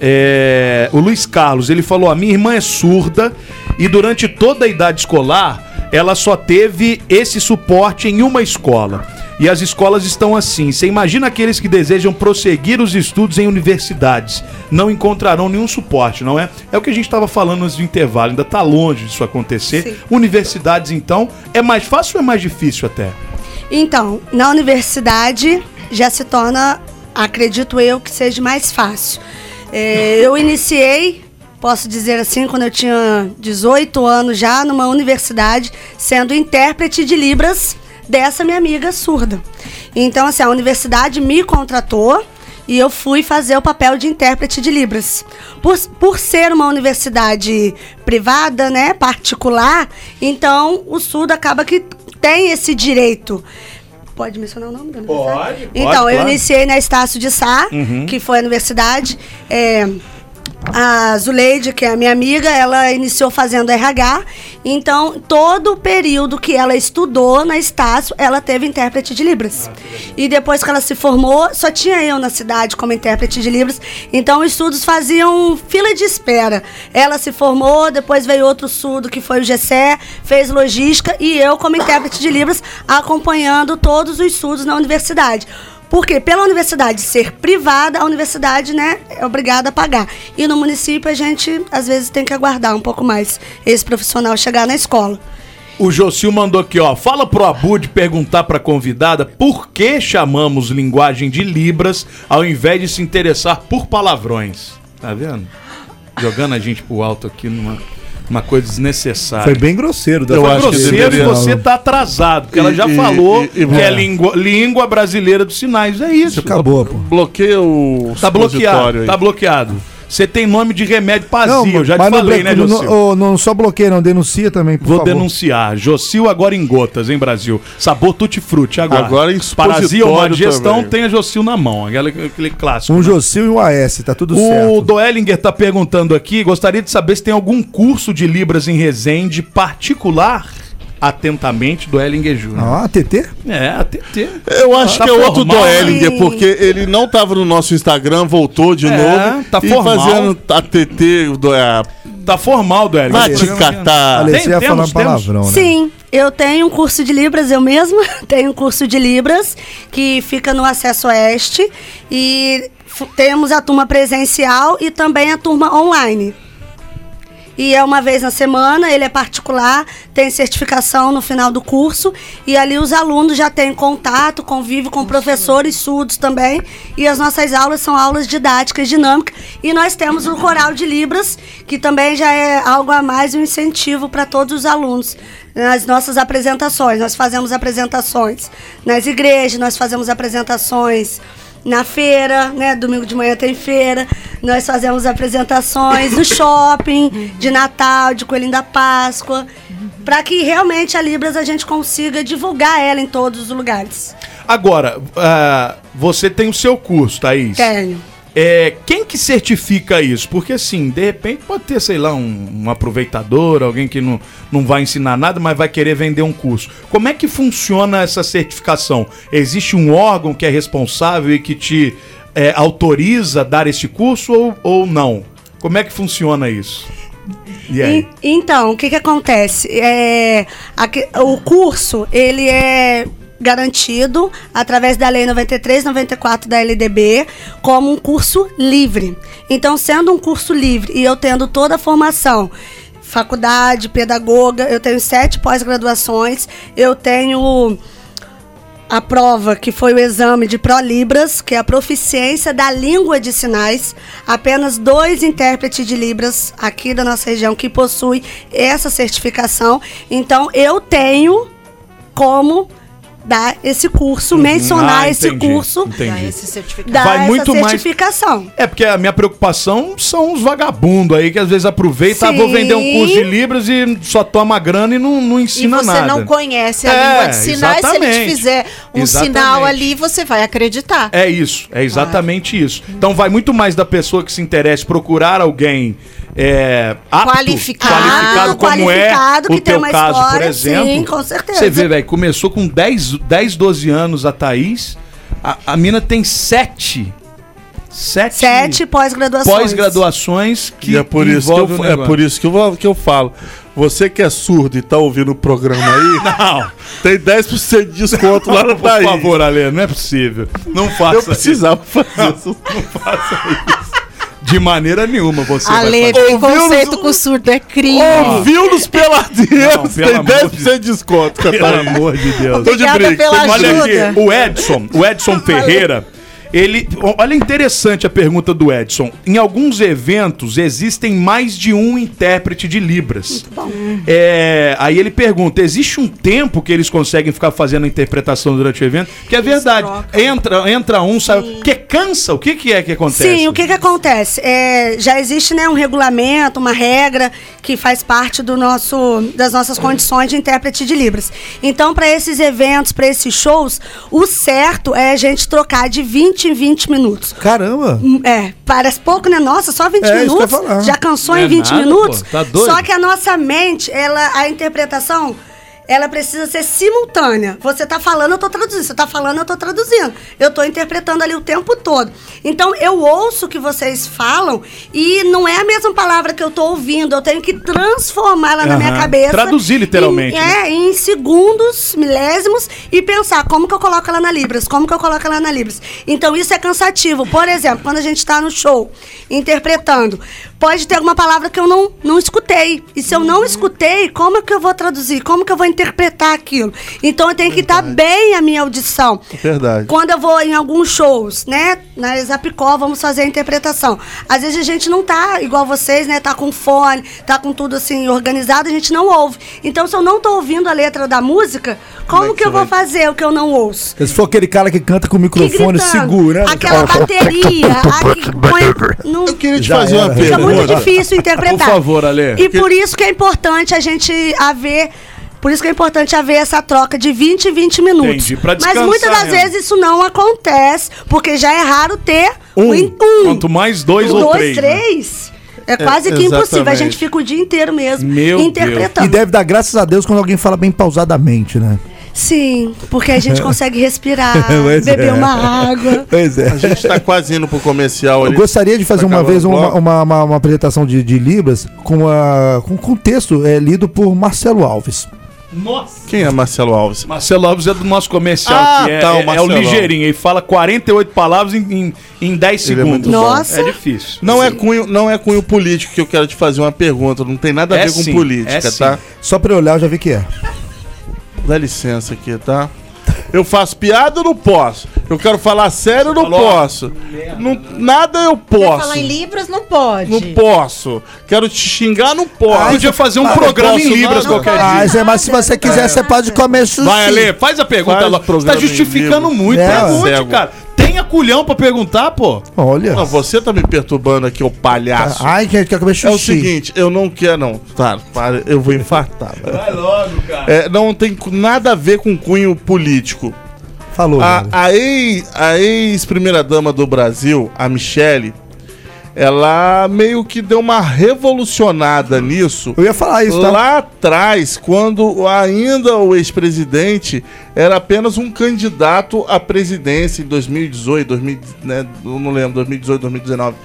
é, o Luiz Carlos. Ele falou: A minha irmã é surda e durante toda a idade escolar ela só teve esse suporte em uma escola. E as escolas estão assim. Você imagina aqueles que desejam prosseguir os estudos em universidades. Não encontrarão nenhum suporte, não é? É o que a gente estava falando antes do intervalo. Ainda está longe disso acontecer. Universidades, então, é mais fácil ou é mais difícil até? Então, na universidade já se torna, acredito eu, que seja mais fácil. É, eu iniciei, posso dizer assim, quando eu tinha 18 anos já, numa universidade, sendo intérprete de Libras dessa minha amiga surda. Então, assim, a universidade me contratou e eu fui fazer o papel de intérprete de Libras. Por, por ser uma universidade privada, né, particular, então o surdo acaba que tem esse direito. Pode mencionar o nome da universidade? Pode, Então, pode, eu claro. iniciei na Estácio de Sá, Uhum. que foi a universidade. é, a Zuleide, que é a minha amiga, ela iniciou fazendo RH. Então, todo o período que ela estudou na Estácio, ela teve intérprete de Libras. E depois que ela se formou, só tinha eu na cidade como intérprete de Libras. Então, os surdos faziam fila de espera. Ela se formou, depois veio outro surdo, que foi o Gessé, fez logística, e eu como intérprete de Libras, acompanhando todos os surdos na universidade. Porque pela universidade ser privada, a universidade, né, é obrigada a pagar. E no município a gente às vezes tem que aguardar um pouco mais esse profissional chegar na escola. O Jocil mandou aqui, ó. Fala pro Abud perguntar pra convidada por que chamamos linguagem de Libras ao invés de se interessar por palavrões. Tá vendo? Jogando a gente pro alto aqui numa uma coisa desnecessária. Foi bem grosseiro. da Eu acho dele. grosseiro você tá atrasado, porque ela já E- falou e- e- que é é. língua, língua brasileira dos sinais. É isso. Acabou, pô. Bloqueia o Tá bloqueado, aí. tá bloqueado. Você tem nome de remédio pazio, eu já te não falei, né, Jocil? Não, não só bloqueia, não. Denuncia também, por Vou favor. denunciar. Jocil agora em gotas, hein, Brasil? Sabor tutti-frutti agora. Agora em Parasia ou má supositório digestão também. tem a Jocil na mão. Aquele, aquele clássico. Um né? Jocil e um AS, tá tudo O certo. Doellinger tá perguntando aqui, gostaria de saber se tem algum curso de Libras em Resende particular. Atentamente, Doellinger Júnior. Ah, TT? É, ATT. Eu acho Tá que é outro formal, Doellinger, né? porque ele não tava no nosso Instagram, voltou de É, novo. tá e formal. fazendo a TT do. A... Tá formal, Doellinger. Vai te catar. Olha, Tem- você ia falar temos, palavrão, né? Sim, eu tenho um curso de Libras, eu mesma tenho um curso de Libras que fica no Acesso Oeste e temos a turma presencial e também a turma online. E é uma vez na semana, ele é particular, tem certificação no final do curso e ali os alunos já têm contato, convívio com professores surdos também. E as nossas aulas são aulas didáticas, dinâmicas. E nós temos o Coral de Libras, que também já é algo a mais, um incentivo para todos os alunos. Nas nossas apresentações, nós fazemos apresentações nas igrejas, nós fazemos apresentações na feira, né? Domingo de manhã tem feira. Nós fazemos apresentações no shopping, de Natal, de Coelhinho da Páscoa, para que realmente a Libras a gente consiga divulgar ela em todos os lugares. Agora, ah, você tem o seu curso, Thaís. Tenho. É, quem que certifica isso? Porque assim, de repente pode ter, sei lá, um, um aproveitador, alguém que não, não vai ensinar nada, mas vai querer vender um curso. Como é que funciona essa certificação? Existe um órgão que é responsável e que te é, autoriza a dar esse curso ou, ou não? Como é que funciona isso? E então, o que que acontece? É, aque- o curso, ele é garantido através da Lei 93, 94 da LDB como um curso livre. Então, sendo um curso livre e eu tendo toda a formação, faculdade, pedagoga, eu tenho sete pós-graduações, eu tenho a prova, que foi o exame de Prolibras, que é a proficiência da língua de sinais. Apenas dois intérpretes de Libras aqui da nossa região que possuem essa certificação. Então, eu tenho como dar esse curso, mencionar Ah, esse entendi, curso, entendi. Esse certificado. dar Vai essa muito mais- certificação. É porque a minha preocupação são os vagabundos aí que às vezes aproveita, ah, vou vender um curso de Libras e só toma grana e não, não E ensina você nada. não conhece a É, língua de sinais, se ele te fizer um Exatamente. sinal ali, você vai acreditar. É isso, é exatamente isso. Então vai muito mais da pessoa que se interessa procurar alguém é, apto, Qualificado. qualificado como Qualificado, é o que tem teu uma caso, por história, exemplo. sim, com certeza. Você vê, velho, começou com 10, 10, 12 anos a Thaís, a, a mina tem 7. 7 Sete pós-graduações. pós-graduações que E é por isso que eu, é por isso que eu, que eu falo. Você que é surdo e tá ouvindo o programa aí, Não. tem 10% de desconto lá no Por favor, Ale, não é possível. Não faça Eu precisava fazer isso. isso. De maneira nenhuma você Ale, vai fazer. preconceito com surdo é crime. Ouviu nos Não, peladeiros, tem amor 10% de- de desconto, Pelo amor de Deus. Tô de tô- Olha ajuda. aqui, o Edson, o Edson Ferreira, ele, olha interessante a pergunta do Edson. Em alguns eventos existem mais de um intérprete de libras. É, aí ele pergunta: existe um tempo que eles conseguem ficar fazendo a interpretação durante o evento? Que é verdade. Entra, entra um, sai. Porque cansa. O que, que é que acontece? Sim, o que que acontece? É, já existe né, um regulamento, uma regra que faz parte do nosso, das nossas condições de intérprete de Libras. Então, para esses eventos, para esses shows, o certo é a gente trocar de 20 em 20 minutos. Caramba! Hum, É, parece pouco, né? Nossa, só 20 É, isso que eu ia minutos? falar. Já cansou Não em é 20 nada, minutos? pô, tá doido? Só que a nossa mente, ela, a interpretação, ela precisa ser simultânea. Você tá falando, eu tô traduzindo. Você tá falando, eu tô traduzindo. Eu tô interpretando ali o tempo todo. Então, eu ouço o que vocês falam e não é a mesma palavra que eu tô ouvindo. Eu tenho que transformá-la na minha cabeça. Traduzir literalmente, Em, né? é, em segundos, milésimos, e pensar como que eu coloco ela na Libras, como que eu coloco ela na Libras. Então isso é cansativo. Por exemplo, quando a gente está no show, interpretando, pode ter alguma palavra que eu não, não escutei. E se eu não escutei, como é que eu vou traduzir? Como que eu vou interpretar aquilo? Então eu tenho que estar bem a minha audição. Verdade. Quando eu vou em alguns shows, né? Na Exapicó, vamos fazer a interpretação. Às vezes a gente não tá igual vocês, né? Tá com fone, tá com tudo assim organizado, a gente não ouve. Então, se eu não tô ouvindo a letra da música, como, é que que eu você vou vai- fazer o que eu não ouço? Se for aquele cara que canta com o microfone segura. Aquela bateria, a. Não, Eu queria te Já fazer uma era. fica pergunta. muito difícil interpretar. Por favor, Ale. E por isso que é importante a gente haver. Por isso que é importante haver essa troca de 20 em 20 minutos. Entendi, pra Mas muitas das vezes isso não acontece, porque já é raro ter Um. em- Quanto mais dois ou dois, três. né? três. É quase que exatamente. impossível. A gente fica o dia inteiro mesmo Meu interpretando. E deve dar graças a Deus quando alguém fala bem pausadamente, né? Sim, porque a gente consegue respirar, Pois beber é. uma água. Pois é. A gente tá quase indo pro comercial Eu gostaria de fazer Tá uma vez uma, uma, uma- uma apresentação de, de Libras com, a, com, com texto é, lido por Marcelo Alves. Nossa. Quem é Marcelo Alves? Marcelo Alves é do nosso comercial, Ah, que é, tá, o é- é o Marcelo ligeirinho. Ele fala 48 palavras em, em, em 10 Ele é segundos. bom. Nossa. É difícil. Não é, cunho, não é cunho político que eu quero te fazer uma pergunta. Não tem nada a É ver com sim, política, é sim. tá? Só pra eu olhar eu já vi que é. Dá licença aqui, tá? Eu faço piada ou não posso? Eu quero falar sério ou não Falou. posso? Não, nada eu Quer posso. falar em Libras? Não pode. Não posso. Quero te xingar, não posso. Podia fazer um Ah, programa posso em Libras nada? qualquer dia. Ah, Zé, mas se você quiser, você pode comer sushi. Vai, Ale, faz a pergunta. Faz o Você tá justificando muito. É, Pergunte, cego. cara. Tenha culhão pra perguntar, pô. Olha. Não, você tá me perturbando aqui, ô palhaço. Ai, gente, quer comer É o seguinte, eu não quero, não. Tá, para, eu vou infartar. velho. Vai logo, cara. É, não tem nada a ver com cunho político. Falou. A, ex- a ex-primeira-dama do Brasil, a Michele, ela meio que deu uma revolucionada nisso. Eu ia falar isso, tá? Lá atrás, quando ainda o ex-presidente era apenas um candidato à presidência em 2018, 2000, né, eu não lembro, 2018, 2019.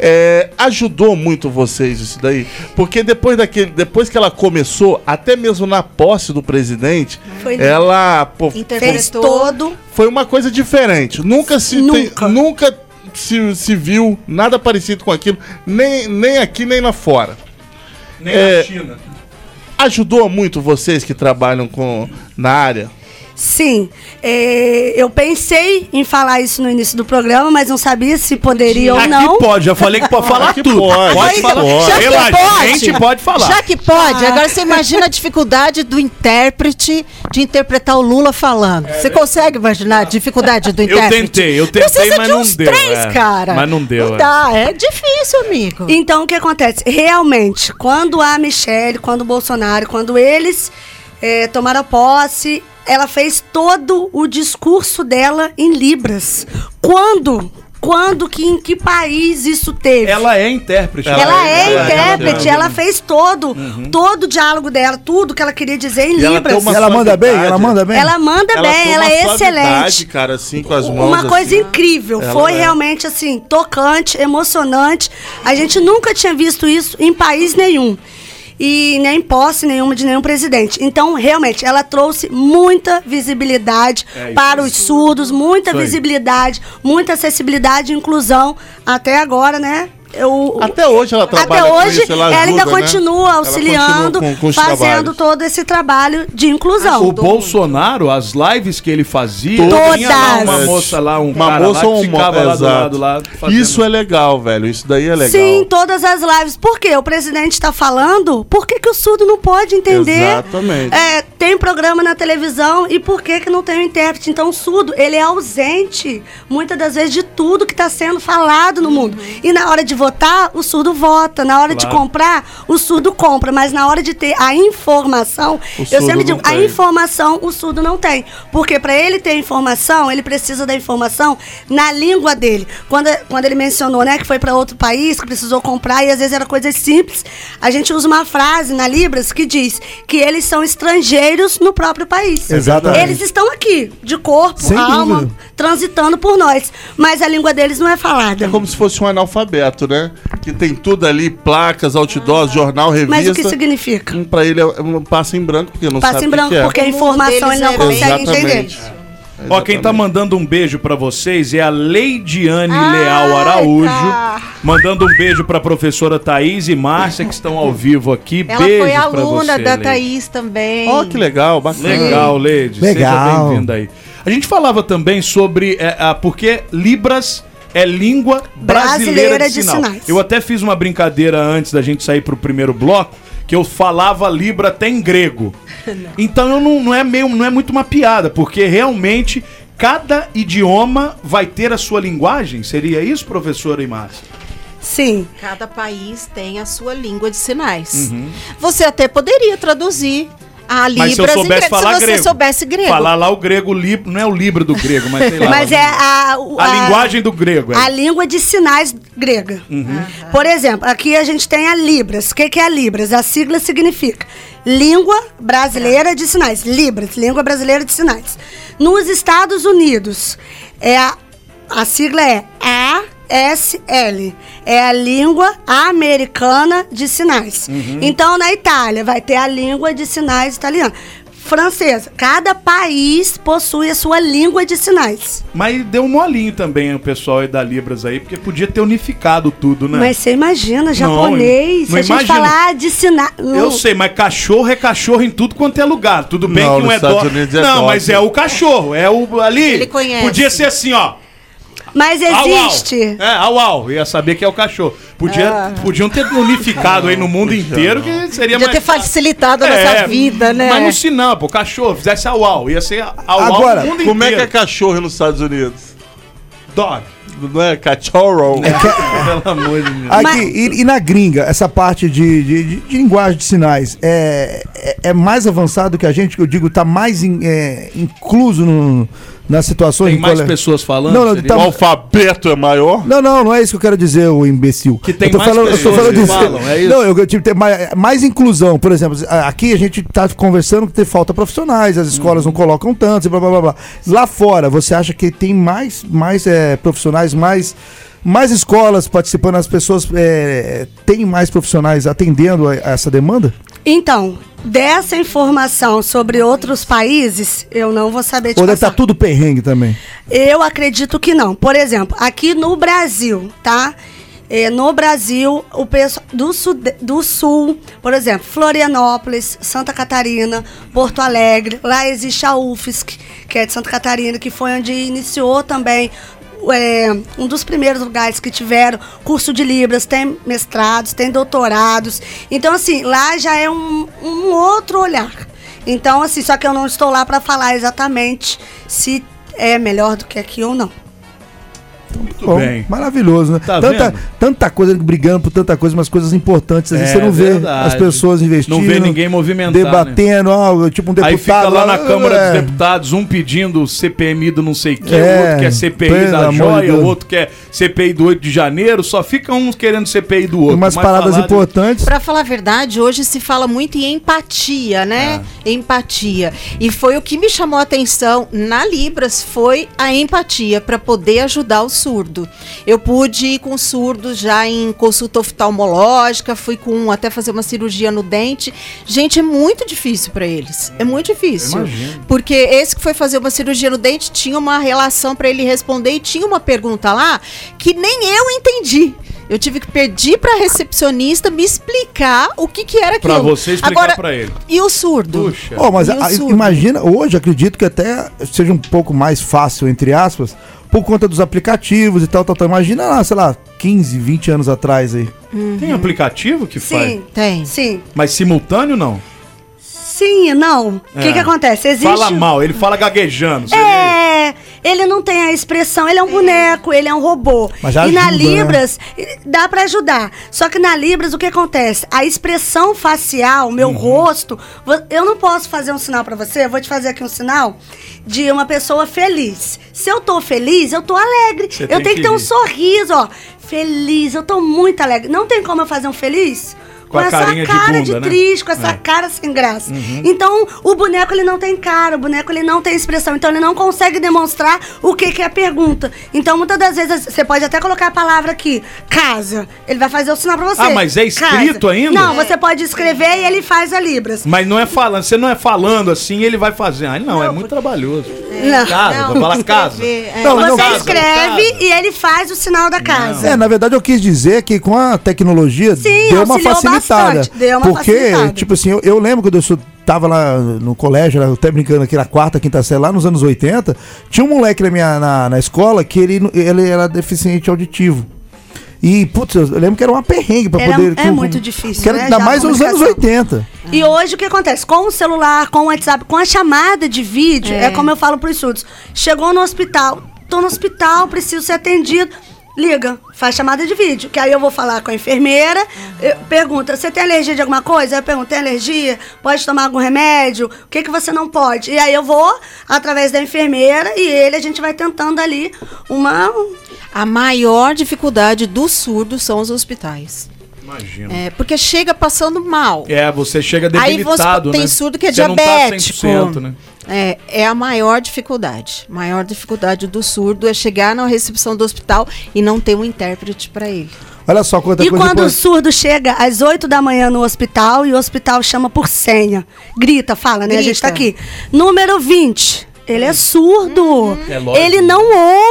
É, ajudou muito vocês isso daí? Porque depois daquele, depois que ela começou, até mesmo na posse do presidente, Foi ela pô, Fez todo. foi uma coisa diferente. Nunca se Nunca. tem- nunca se, se viu nada parecido com aquilo, nem, nem aqui nem lá fora. Nem É. na China. Ajudou muito vocês que trabalham com na área. Sim, é, eu pensei em falar isso no início do programa, mas não sabia se poderia ou Aqui não. pode, já falei que pode falar Aqui tudo. pode, pode aqui falar. pode. Já que pode, gente pode falar. Já que pode, agora você imagina a dificuldade do intérprete de interpretar o Lula falando. Você consegue imaginar a dificuldade do Eu intérprete? tentei, eu tentei, Precisa mas de não uns deu, três, é. cara. Mas não deu, Não é. dá, é difícil, amigo. Então, o que acontece? Realmente, quando a Michelle, quando o Bolsonaro, quando eles eh, tomaram posse, ela fez todo o discurso dela em Libras. Quando? Quando que em que país isso teve? Ela é intérprete. Ela, Ela é, é, ela é intérprete, ela ela fez todo, todo o diálogo dela, tudo que ela queria dizer em E ela Libras. uma Ela manda bem? Ela manda bem? Ela manda Ela bem, tem ela uma é excelente. cara, assim, com as mãos. Uma coisa assim. incrível, Ela foi é. realmente assim, tocante, emocionante. A gente nunca tinha visto isso em país nenhum. E nem posse nenhuma de nenhum presidente. Então, realmente, ela trouxe muita visibilidade É, para os surdos, muita visibilidade, muita acessibilidade e inclusão. Até agora, né? Eu, Até hoje ela trabalha Até com hoje, isso, ela ela, ainda ajuda, né? continua auxiliando, continua com- com fazendo trabalhos. todo esse trabalho de inclusão. O Bolsonaro, as lives que ele fazia, Todas. tinha lá uma moça lá, um Uma cara moça lá ou um ficava lá do lado lá. fazendo- Isso é legal, velho. Isso daí é legal. Sim, todas as lives. Por quê? O presidente está falando, por que, que o surdo não pode entender? Exatamente. É, tem programa na televisão e por que, que não tem o intérprete? Então, o surdo, ele é ausente, muitas das vezes, de tudo que está sendo falado no mundo. E na hora de votar, o surdo vota. Na hora de Claro. comprar, o surdo compra. Mas na hora de ter a informação, O eu sempre digo, a informação o surdo não tem. Porque para ele ter informação, ele precisa da informação na língua dele. Quando, quando ele mencionou, né, que foi para outro país, que precisou comprar, e às vezes era coisas simples, a gente usa uma frase na Libras que diz que eles são estrangeiros no próprio país. Exatamente. Eles estão aqui, de corpo, Sem alma, dúvida. transitando por nós. Mas a língua deles não é falada. É como se fosse um analfabeto, né? Que tem tudo ali, placas, outdoors, jornal, revista. Mas o que significa? Hum, Pra ele é um passa em branco, porque não Passa sabe em o que branco, que é. porque a informação ele não deles é consegue entender. Exatamente. Ó, quem tá mandando um beijo pra vocês é a Leidiane Leal Araújo. tá. Mandando um beijo pra professora Thaís e Márcia, que estão ao vivo aqui. Ela Beijos foi pra aluna você, da Leide. Thaís também. Ó, que legal, bacana. Legal, Leide. Legal. Seja bem-vinda aí. A gente falava também sobre. É, a, porque Libras é língua brasileira, Brasileira de, de sinal. sinais. Eu até fiz uma brincadeira antes da gente sair pro primeiro bloco. Que eu falava Libra até em grego. Então eu não, não, é meio, não é muito uma piada, porque realmente cada idioma vai ter a sua linguagem. Seria isso, professora e Márcia? Sim. Cada país tem a sua língua de sinais. Uhum. Você até poderia traduzir a Libras Mas se eu soubesse grego, falar se você grego. soubesse grego. Falar lá o grego, lib... não é o Libra do grego, mas sei lá. Mas é a, o- A linguagem do grego. A É. língua de sinais grega. Uhum. Por exemplo, aqui a gente tem a Libras. O que, que é a Libras? A sigla significa Língua Brasileira de Sinais. Libras, Língua Brasileira de Sinais. Nos Estados Unidos, é a, a sigla é ASL. É a Língua Americana de Sinais. Uhum. Então, na Itália, vai ter a Língua de Sinais italiana. Francesa. Cada país possui a sua língua de sinais. Mas deu um molinho também o pessoal aí da Libras aí, porque podia ter unificado tudo, né? Mas você imagina, japonês, não se a gente falar de sinais. Eu sei, mas cachorro é cachorro em tudo quanto é lugar. Tudo bem Não, que um é dó. Unidos é Não, dog. mas é o cachorro, é o ali. Ele conhece. Podia ser assim, ó. Mas Au, au. existe. É, au, au. Ia saber que é o cachorro. Podia, Podiam ter unificado aí no mundo inteiro, que seria Podia mais ter facilitado a É, nossa vida, né? Mas no sinal, pô, cachorro, fizesse au, au. Ia ser au, au Agora, no mundo como é que é inteiro. cachorro nos Estados Unidos? Dog. Não é cachorro? Pelo amor de Deus. Aqui, e, e na gringa, essa parte de, de, de- de linguagem de sinais é, é, é mais avançado que a gente, que eu digo, tá mais in- é, incluso no- nas situações. Tem de mais cole- pessoas falando? Não, não, tá- O alfabeto é maior? Não, não, não é isso que eu quero dizer, o imbecil. Que tem eu tô mais falando, eu tô pessoas falando que disso. falam, é isso? Não, eu, eu tive ter mais, mais inclusão. Por exemplo, aqui a gente tá conversando que tem falta profissionais, as escolas Uhum. não colocam tantos e blá blá blá blá. Lá fora, você acha que tem mais, mais é, profissionais, mais. Mais escolas participando, as pessoas é, têm mais profissionais atendendo a, a essa demanda? Então, dessa informação sobre outros países, eu não vou saber te Ou deve passar. estar tudo perrengue também? Eu acredito que não. Por exemplo, aqui no Brasil, tá? eh, no Brasil, o pessoal do, sude- do sul, por exemplo, Florianópolis, Santa Catarina, Porto Alegre, lá existe a UFSC, que é de Santa Catarina, que foi onde iniciou também é, um dos primeiros lugares que tiveram curso de Libras, tem mestrados, tem doutorados. Então, assim, lá já é um, um outro olhar. Então, assim, só que eu não estou lá para falar exatamente se é melhor do que aqui ou não. Bom, bem. Maravilhoso, né? Tá tanta, vendo? tanta coisa brigando por tanta coisa, mas coisas importantes. Às vezes É você não vê verdade. as pessoas investindo. Não vê ninguém movimentar, Debatendo, ó, tipo um deputado. Aí fica lá na Câmara é, dos Deputados, um pedindo CPMI do não sei o que, É, o outro quer CPI da joia, o outro quer CPI do 8 de janeiro, só fica uns querendo CPI do outro. Umas Mas paradas falar de- importantes. Pra falar a verdade, hoje se fala muito em empatia, né? Empatia. E foi o que me chamou a atenção na Libras foi a empatia para poder ajudar o surdo. Eu pude ir com surdos já em consulta oftalmológica, fui com até fazer uma cirurgia no dente. Gente, é muito difícil para eles. É muito difícil. Porque esse que foi fazer uma cirurgia no dente tinha uma relação para ele responder e tinha uma pergunta lá que nem eu entendi. Eu tive que pedir para recepcionista me explicar o que, que era aquilo. Pra você explicar Agora, pra ele. E o surdo? Puxa. Ó, mas a- surdo? imagina, hoje acredito que até seja um pouco mais fácil, entre aspas, por conta dos aplicativos e tal, tal, tal. Imagina lá, sei lá, 15, 20 anos atrás aí. Tem aplicativo que faz? Sim, Tem. sim. Mas simultâneo não? Sim e não. O que, É. que acontece? Existe. Fala mal, ele fala gaguejando. É, ele não tem a expressão, ele é um boneco, ele é um robô. Mas já e na ajuda, né? Libras, eh, dá pra ajudar. Só que na Libras, o que acontece? A expressão facial, meu Uhum. rosto, eu não posso fazer um sinal pra você, eu vou te fazer aqui um sinal de uma pessoa feliz. Se eu tô feliz, eu tô alegre. Você eu tenho que que ter um sorriso, ó. Feliz, eu tô muito alegre. Não tem como eu fazer um feliz? Com a essa carinha de cara de, bunda, né? triste, com essa É. cara sem graça. Uhum. Então, o boneco ele não tem cara, o boneco ele não tem expressão, então ele não consegue demonstrar o que, que é a pergunta. Então, muitas das vezes você pode até colocar a palavra aqui, casa. Ele vai fazer o sinal pra você. Ah, mas é escrito Casa. ainda? Não, você pode escrever e ele faz a libras. Mas não é falando, você não é falando assim, ele vai fazer. Ah, não, é muito trabalhoso. Não. Casa, Não, vai falar casa. é. Não, não, Você casa, escreve e ele faz o sinal da casa. É, na verdade eu quis dizer que com a tecnologia Sim, deu uma auxiliou facilitada. bastante, deu uma porque, facilitada. tipo assim, eu, eu lembro quando eu tava lá no colégio, até brincando aqui na quarta, quinta série, lá nos anos 80, tinha um moleque na, minha, na, na escola que ele, ele era deficiente auditivo. E, putz, eu lembro que era uma perrengue pra Era- poder. é muito difícil, Que era, né, ainda mais nos anos comunicação. 80. E hoje o que acontece? Com o celular, com o WhatsApp, com a chamada de vídeo, é, É. como eu falo para os estudos. Chegou no hospital, tô no hospital, preciso ser atendido. Liga, faz chamada de vídeo, que aí eu vou falar com a enfermeira, eu- pergunta, você tem alergia de alguma coisa? Aí eu pergunto, tem alergia? Pode tomar algum remédio? O que, que você não pode? E aí eu vou, através da enfermeira, e ele, a gente vai tentando ali uma... A maior dificuldade do surdo são os hospitais. Imagina. É, porque chega passando mal. É, você chega Aí você debilitado, tem né? surdo que é Você não tá diabético. 100%, né? É, é a maior dificuldade. A maior dificuldade do surdo é chegar na recepção do hospital e não ter um intérprete para ele. Olha só quanta E coisa quando o importante. surdo chega às 8 da manhã no hospital e o hospital chama por senha. Grita, fala, né? A gente tá aqui. Grita. Número 20. Ele é surdo. É lógico. ele não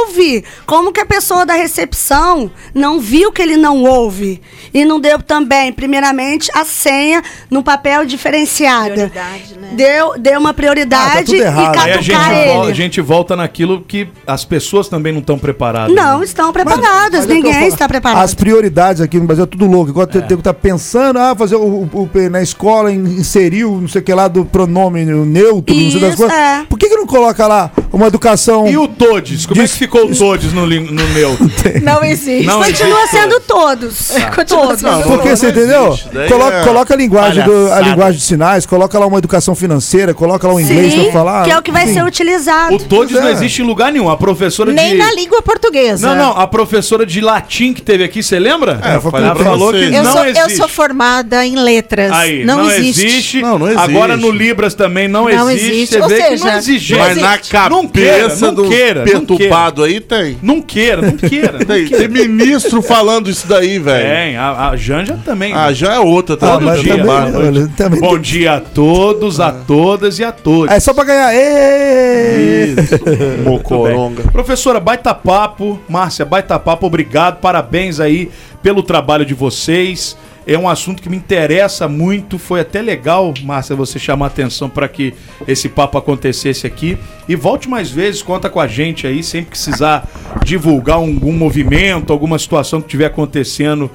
ouve. Como que a pessoa da recepção não viu que ele não ouve? E não deu também, primeiramente, a senha no papel diferenciada. Prioridade, né? Deu, deu uma prioridade Ah, tá tudo e. Aí a gente, catucar vol- a ele. gente volta naquilo que as pessoas também não estão preparadas. Não né? estão preparadas. Mas é eu Ninguém falo, está preparado. As prioridades aqui no Brasil é tudo louco. Igual tem tem que estar pensando, ah, fazer o, o- o- na escola, in- inseriu, não sei o que lá, do pronome neutro, não sei das Isso, coisas. é. Por que, que não coloca lá uma educação. E o Todes? Como é que ficou o Todes no, no neutro? Não existe. Não Continua existe sendo todos. Todos. Não, Porque você entendeu? Coloca, é coloca a linguagem do, a linguagem de sinais, coloca lá uma educação financeira, coloca lá um inglês Sim, pra falar. que é o que vai enfim. ser utilizado. O Todes é. não existe em lugar nenhum. A professora Nem de. na língua portuguesa. Não, não, a professora de latim que teve aqui, você lembra? É, ela falou que. Eu, não sou, existe. eu sou formada em letras. Aí, não, não, existe. existe. Não, não existe. Agora no Libras também não, Não existe. existe. Ou seja, não existe. Mas na cabeça Não queira, não do queira, não perturbado aí tem. Não queira, não queira. não Tem, queira. tem ministro falando isso daí, velho. Tem, a, a Janja também. Ah, já é outra, tá? Mas dia. também- olha, também Bom tem- dia a todos, a todas e a todos. É só pra ganhar. Ê! Mocoronga. Professora, baita papo. Márcia, baita papo, obrigado. Parabéns aí pelo trabalho de vocês. É um assunto que me interessa muito. Foi até legal, Márcia, você chamar a atenção para que esse papo acontecesse aqui. E volte mais vezes, conta com a gente aí, sempre precisar divulgar algum movimento, alguma situação que estiver acontecendo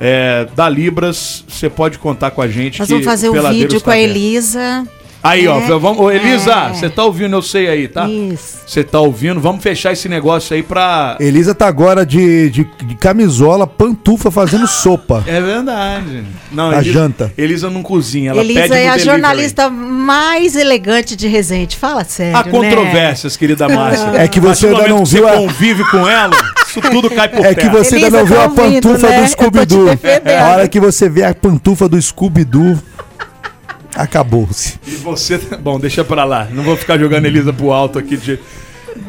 é, da Libras, você pode contar com a gente. Nós vamos fazer o um vídeo tá com a. Elisa. Aí, ó, É. vamos, ô, Elisa, É. você tá ouvindo, eu sei aí, tá? Isso. Você tá ouvindo, vamos fechar esse negócio aí pra. Elisa tá agora de, de, de camisola, pantufa, fazendo sopa. É verdade. Não, A janta. Elisa não cozinha, ela Elisa pede é no a delivery. jornalista mais elegante de Resende. Fala sério. Há né? controvérsias, querida Márcia. É que você A ainda não que viu Você a- convive com ela, isso tudo cai por É que terra. você ainda Elisa, não viu tá a ouvindo, pantufa né? do Scooby-Doo. A hora que você vê a pantufa do Scooby-Doo, acabou-se. E você. Bom, deixa pra lá. Não vou ficar jogando Elisa pro alto aqui de.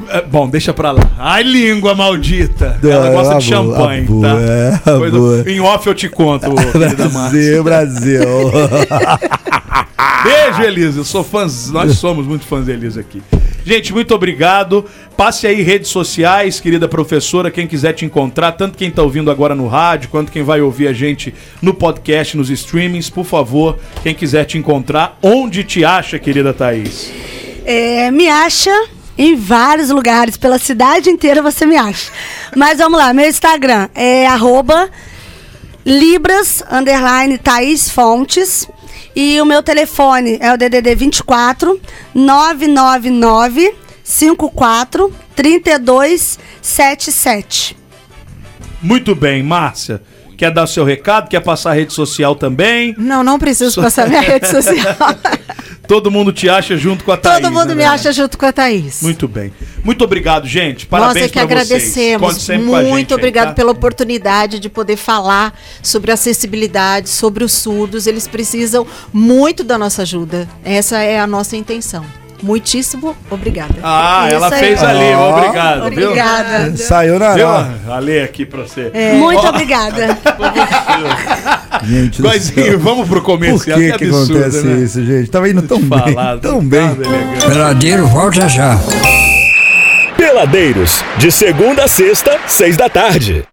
É, Bom, deixa pra lá. Ai, língua maldita. Ela É, gosta de champanhe, tá? é, Coisa- boa. Em off eu te conto. Brasil, Brasil. Beijo, Elisa. Eu sou fãs, nós somos muito fãs da Elisa aqui. Gente, muito obrigado. Passe aí redes sociais, querida professora, quem quiser te encontrar, tanto quem tá ouvindo agora no rádio, quanto quem vai ouvir a gente no podcast, nos streamings, por favor, quem quiser te encontrar, onde te acha, querida Thaís? É, me acha em vários lugares, pela cidade inteira você me acha. Mas vamos lá, meu Instagram é arroba Libras, underline Thaís Fontes. E o meu telefone é o DDD 24 999 54 3277. Muito bem, Márcia. Quer dar seu recado? Quer passar a rede social também? Não, não preciso passar minha rede social. Todo mundo te acha junto com a Thaís. Todo mundo né, me acha junto com a Thaís. Muito bem. Muito obrigado, gente. Parabéns Nós é que agradecemos. gente Muito aí, obrigado tá? pela oportunidade de poder falar sobre acessibilidade, sobre os surdos. Eles precisam muito da nossa ajuda. Essa é a nossa intenção. Muitíssimo obrigada. Ah, Isso ela aí. fez ali. Ó. Obrigado, viu? Obrigada. Saiu na Viu? hora. Ale aqui pra você. Muito Ó, obrigada. Gente céu. vamos pro Por comercial. que, que absurdo, acontece né? isso, gente? Tava indo tão bem, Falar, tão tá bem. Peladeiro, volta já. Peladeiros, de segunda a sexta, seis da tarde.